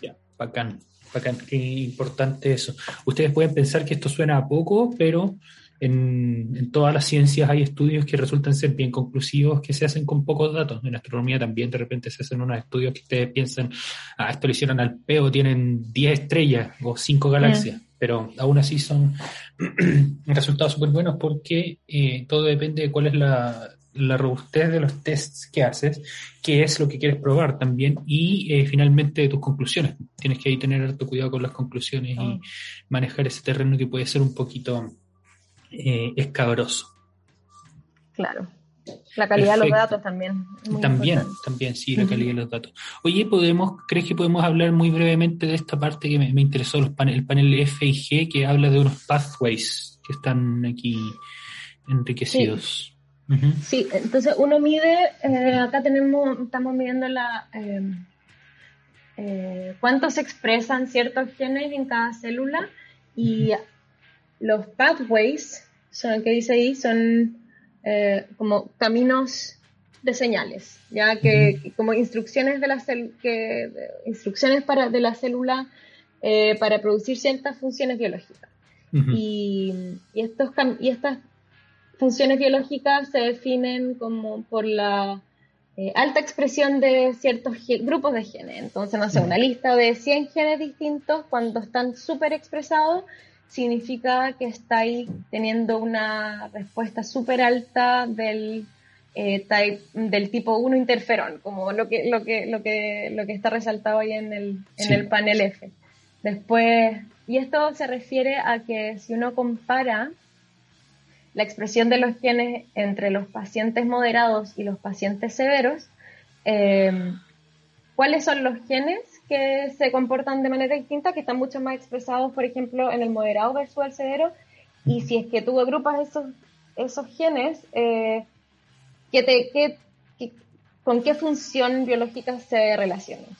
Ya, bacán, bacán, qué importante eso. Ustedes pueden pensar que esto suena a poco, pero en, en, todas las ciencias hay estudios que resultan ser bien conclusivos que se hacen con pocos datos. En astronomía también de repente se hacen unos estudios que ustedes piensan, ah, esto lo hicieron al peo, tienen 10 estrellas o 5 galaxias, pero aún así son resultados súper buenos porque eh, todo depende de cuál es la, la robustez de los tests que haces, qué es lo que quieres probar también y eh, finalmente tus conclusiones. Tienes que ahí tener harto cuidado con las conclusiones y manejar ese terreno que puede ser un poquito eh, escabroso. Claro. La calidad de los datos también. También, importante. también, sí, la calidad de los datos. Oye, podemos, ¿crees que podemos hablar muy brevemente de esta parte que me, me interesó, los panel- el panel F y G, que habla de unos pathways que están aquí enriquecidos? Sí, entonces uno mide, eh, acá tenemos, estamos midiendo la eh, eh, cuánto se expresan ciertos genes en cada célula y los pathways, son, que dice ahí, son eh, como caminos de señales, ya que, que como instrucciones de la que instrucciones para de la célula eh, para producir ciertas funciones biológicas. Ujú. Y, y estos, y estas funciones biológicas se definen como por la eh, alta expresión de ciertos grupos de genes. Entonces, no sé, una lista de 100 genes distintos, cuando están súper expresados, significa que estáis teniendo una respuesta súper alta del, eh, type- del tipo 1 interferón, como lo que, lo que, lo que, lo que está resaltado ahí en el, en Sí. el panel F. Después, y esto se refiere a que si uno compara la expresión de los genes entre los pacientes moderados y los pacientes severos, eh, ¿cuáles son los genes que se comportan de manera distinta, que están mucho más expresados, por ejemplo, en el moderado versus el severo? Y si es que tú agrupas esos, esos genes, eh, ¿qué te, qué- qué- ¿con qué función biológica se relacionan?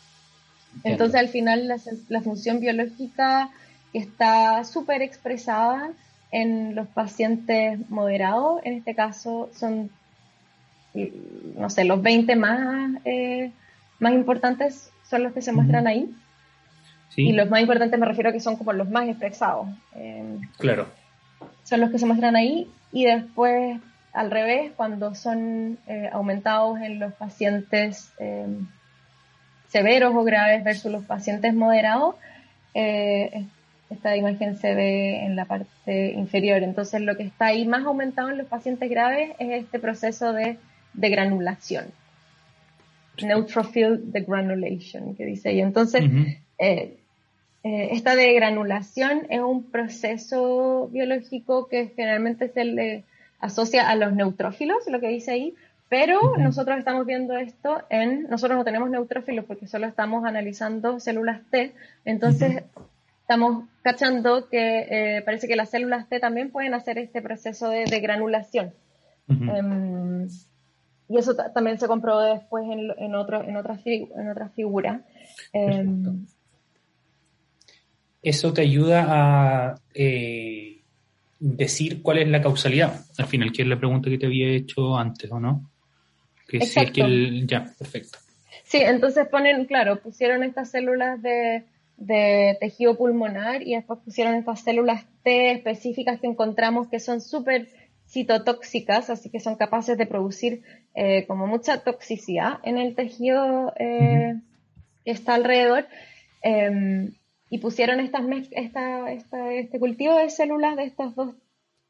Entonces, al final, la, función biológica que está súper expresada en los pacientes moderados, en este caso son, no sé, los 20 más, eh, más importantes son los que se muestran ahí. Sí, Y los más importantes me refiero a que son como los más expresados. eh, claro. son los que se muestran ahí y después al revés cuando son eh, aumentados en los pacientes eh, severos o graves versus los pacientes moderados eh, esta imagen se ve en la parte inferior entonces lo que está ahí más aumentado en los pacientes graves es este proceso de, de granulación neutrophil degranulation que dice ahí. Entonces eh, eh, esta degranulación es un proceso biológico que generalmente se le asocia a los neutrófilos, lo que dice ahí, pero nosotros estamos viendo esto en, nosotros no tenemos neutrófilos porque solo estamos analizando células T, entonces estamos cachando que eh, parece que las células T también pueden hacer este proceso de degranulación. Y eso ta- también se comprobó después en, en, otro, en, otra, en otra figura. Em. Eso te ayuda a eh, decir cuál es la causalidad, al final, que es la pregunta que te había hecho antes, ¿o no? Que si es que el- ya, perfecto. Sí, entonces ponen, claro, pusieron estas células de, de tejido pulmonar y después pusieron estas células T específicas que encontramos que son súper citotóxicas, así que son capaces de producir eh, como mucha toxicidad en el tejido eh, que está alrededor. Eh, y pusieron estas esta, esta- este cultivo de células de estas dos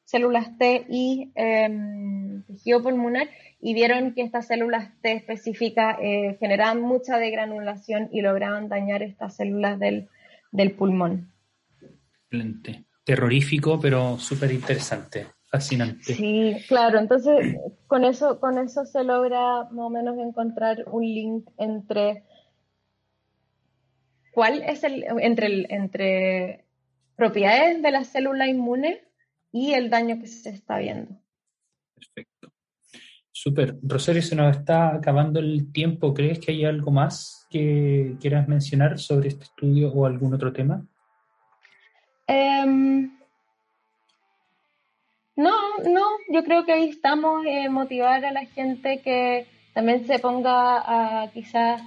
células T y em, tejido pulmonar y vieron que estas células T específicas eh, generaban mucha degranulación y lograban dañar estas células del, del pulmón. Excelente. Terrorífico, pero súper interesante, fascinante. Sí, claro, entonces con eso, con eso se logra más o menos encontrar un link entre cuál es el entre el, entre propiedades de la célula inmune y el daño que se está viendo. Perfecto. Súper. Rosario, se nos está acabando el tiempo. ¿Crees que hay algo más que quieras mencionar sobre este estudio o algún otro tema? Em, no, no, yo creo que ahí estamos, eh, motivar a la gente que también se ponga a quizás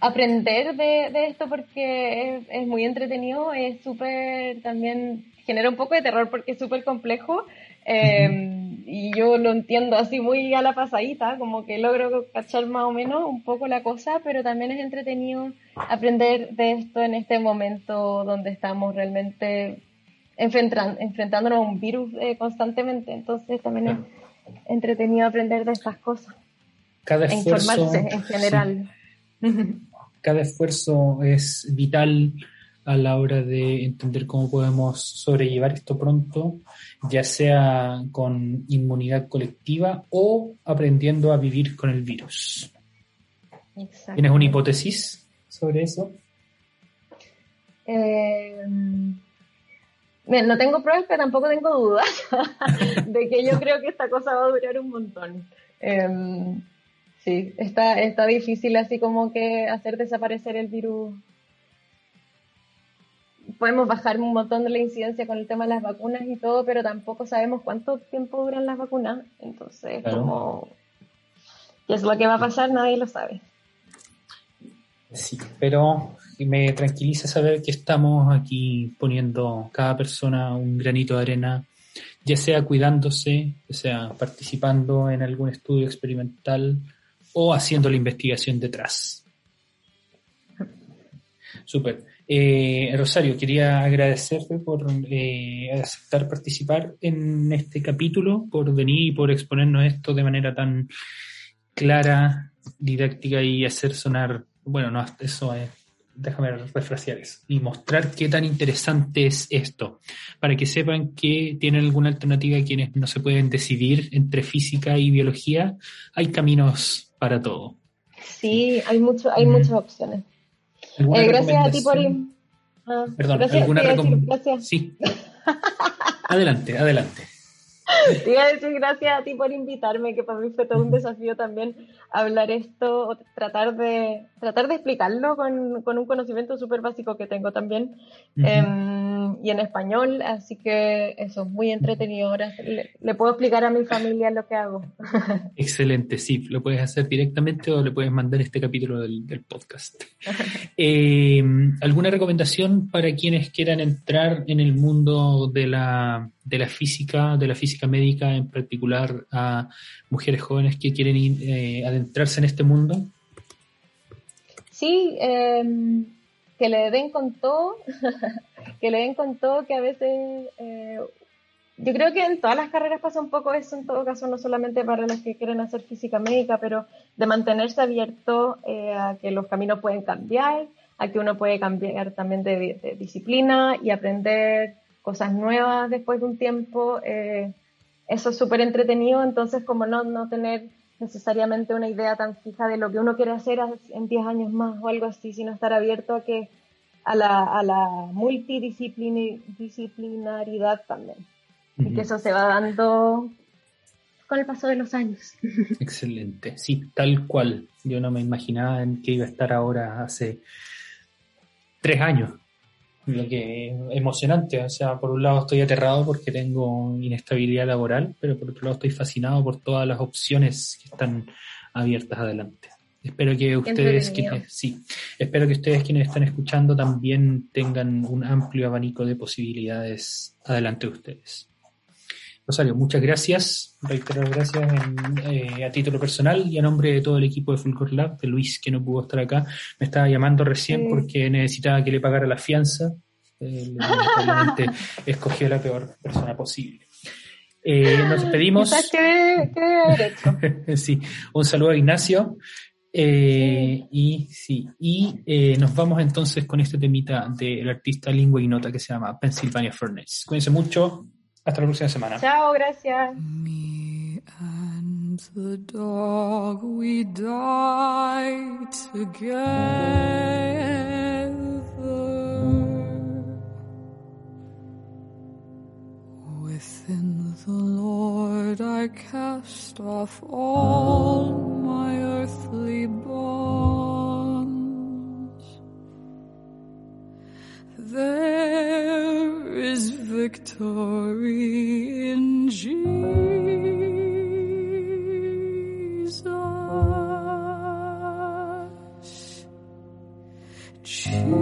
aprender de, de esto porque es, es muy entretenido, es súper, también genera un poco de terror porque es súper complejo, Em, y yo lo entiendo así muy a la pasadita, como que logro cachar más o menos un poco la cosa, pero también es entretenido aprender de esto en este momento donde estamos realmente enfrentándonos a un virus eh, constantemente. Entonces también es entretenido aprender de estas cosas. Cada e esfuerzo, informarse en general. Cada esfuerzo es vital a la hora de entender cómo podemos sobrellevar esto pronto, ya sea con inmunidad colectiva o aprendiendo a vivir con el virus. ¿Tienes una hipótesis sobre eso? Eh, no tengo pruebas, pero tampoco tengo dudas de que yo creo que esta cosa va a durar un montón. Em, sí, está, está difícil así como que hacer desaparecer el virus. Podemos bajar un montón de la incidencia con el tema de las vacunas y todo, pero tampoco sabemos cuánto tiempo duran las vacunas. Entonces, como, ¿qué es lo que va a pasar? Nadie lo sabe. Sí, pero me tranquiliza saber que estamos aquí poniendo cada persona un granito de arena, ya sea cuidándose, ya sea participando en algún estudio experimental o haciendo la investigación detrás. Súper. Eh, Rosario, quería agradecerte por eh, aceptar participar en este capítulo, por venir y por exponernos esto de manera tan clara, didáctica y hacer sonar bueno, no, eso es, déjame refrasear eso, y mostrar qué tan interesante es esto, para que sepan que tienen alguna alternativa quienes no se pueden decidir entre física y biología, hay caminos para todo. Sí, hay mucho, hay muchas opciones. Eh, gracias a ti por... Ah, Perdón, ¿alguna recomendación? Sí. adelante, adelante. Te iba a decir gracias a ti por invitarme, que para mí fue todo un desafío también hablar esto, o tratar de, tratar de explicarlo con, con un conocimiento súper básico que tengo también, em, y en español, así que eso, es muy entretenido. Ahora le, puedo explicar a mi familia lo que hago. Excelente, sí, lo puedes hacer directamente o le puedes mandar este capítulo del, del podcast. Em, ¿Alguna recomendación para quienes quieran entrar en el mundo de la de la física, de la física médica, en particular a mujeres jóvenes que quieren eh, adentrarse en este mundo? Sí, em, que le den con todo, que le den con todo, que a veces, eh, yo creo que en todas las carreras pasa un poco eso, en todo caso, no solamente para los que quieren hacer física médica, pero de mantenerse abierto eh, a que los caminos pueden cambiar, a que uno puede cambiar también de disciplina y aprender cosas nuevas después de un tiempo. Eh, eso es súper entretenido, entonces como no, no tener necesariamente una idea tan fija de lo que uno quiere hacer en 10 años más o algo así, sino estar abierto a que a la, a la multidisciplinaridad también. Y que eso se va dando con el paso de los años. Excelente, sí, tal cual. Yo no me imaginaba en que iba a estar ahora hace tres años lo que emocionante. O sea, por un lado estoy aterrado porque tengo inestabilidad laboral, pero por otro lado estoy fascinado por todas las opciones que están abiertas adelante. Espero que ustedes, quienes, sí, espero que ustedes quienes están escuchando también tengan un amplio abanico de posibilidades adelante de ustedes. Rosario, muchas gracias. Reitero gracias eh, a título personal y a nombre de todo el equipo de Fulcor Lab, de Luis, que no pudo estar acá. Me estaba llamando recién porque necesitaba que le pagara la fianza. Eh, escogió la peor persona posible. Eh, nos despedimos. sí, un saludo a Ignacio. Y sí, y nos vamos entonces con este temita del artista lingua ignota que se llama Pennsylvania Furnace. Cuídense mucho. Hasta la próxima semana. Chao, gracias. Me and the dog, we die together. Within the Lord I cast off all my earthly bonds. There is victory in Jesus. Jesus.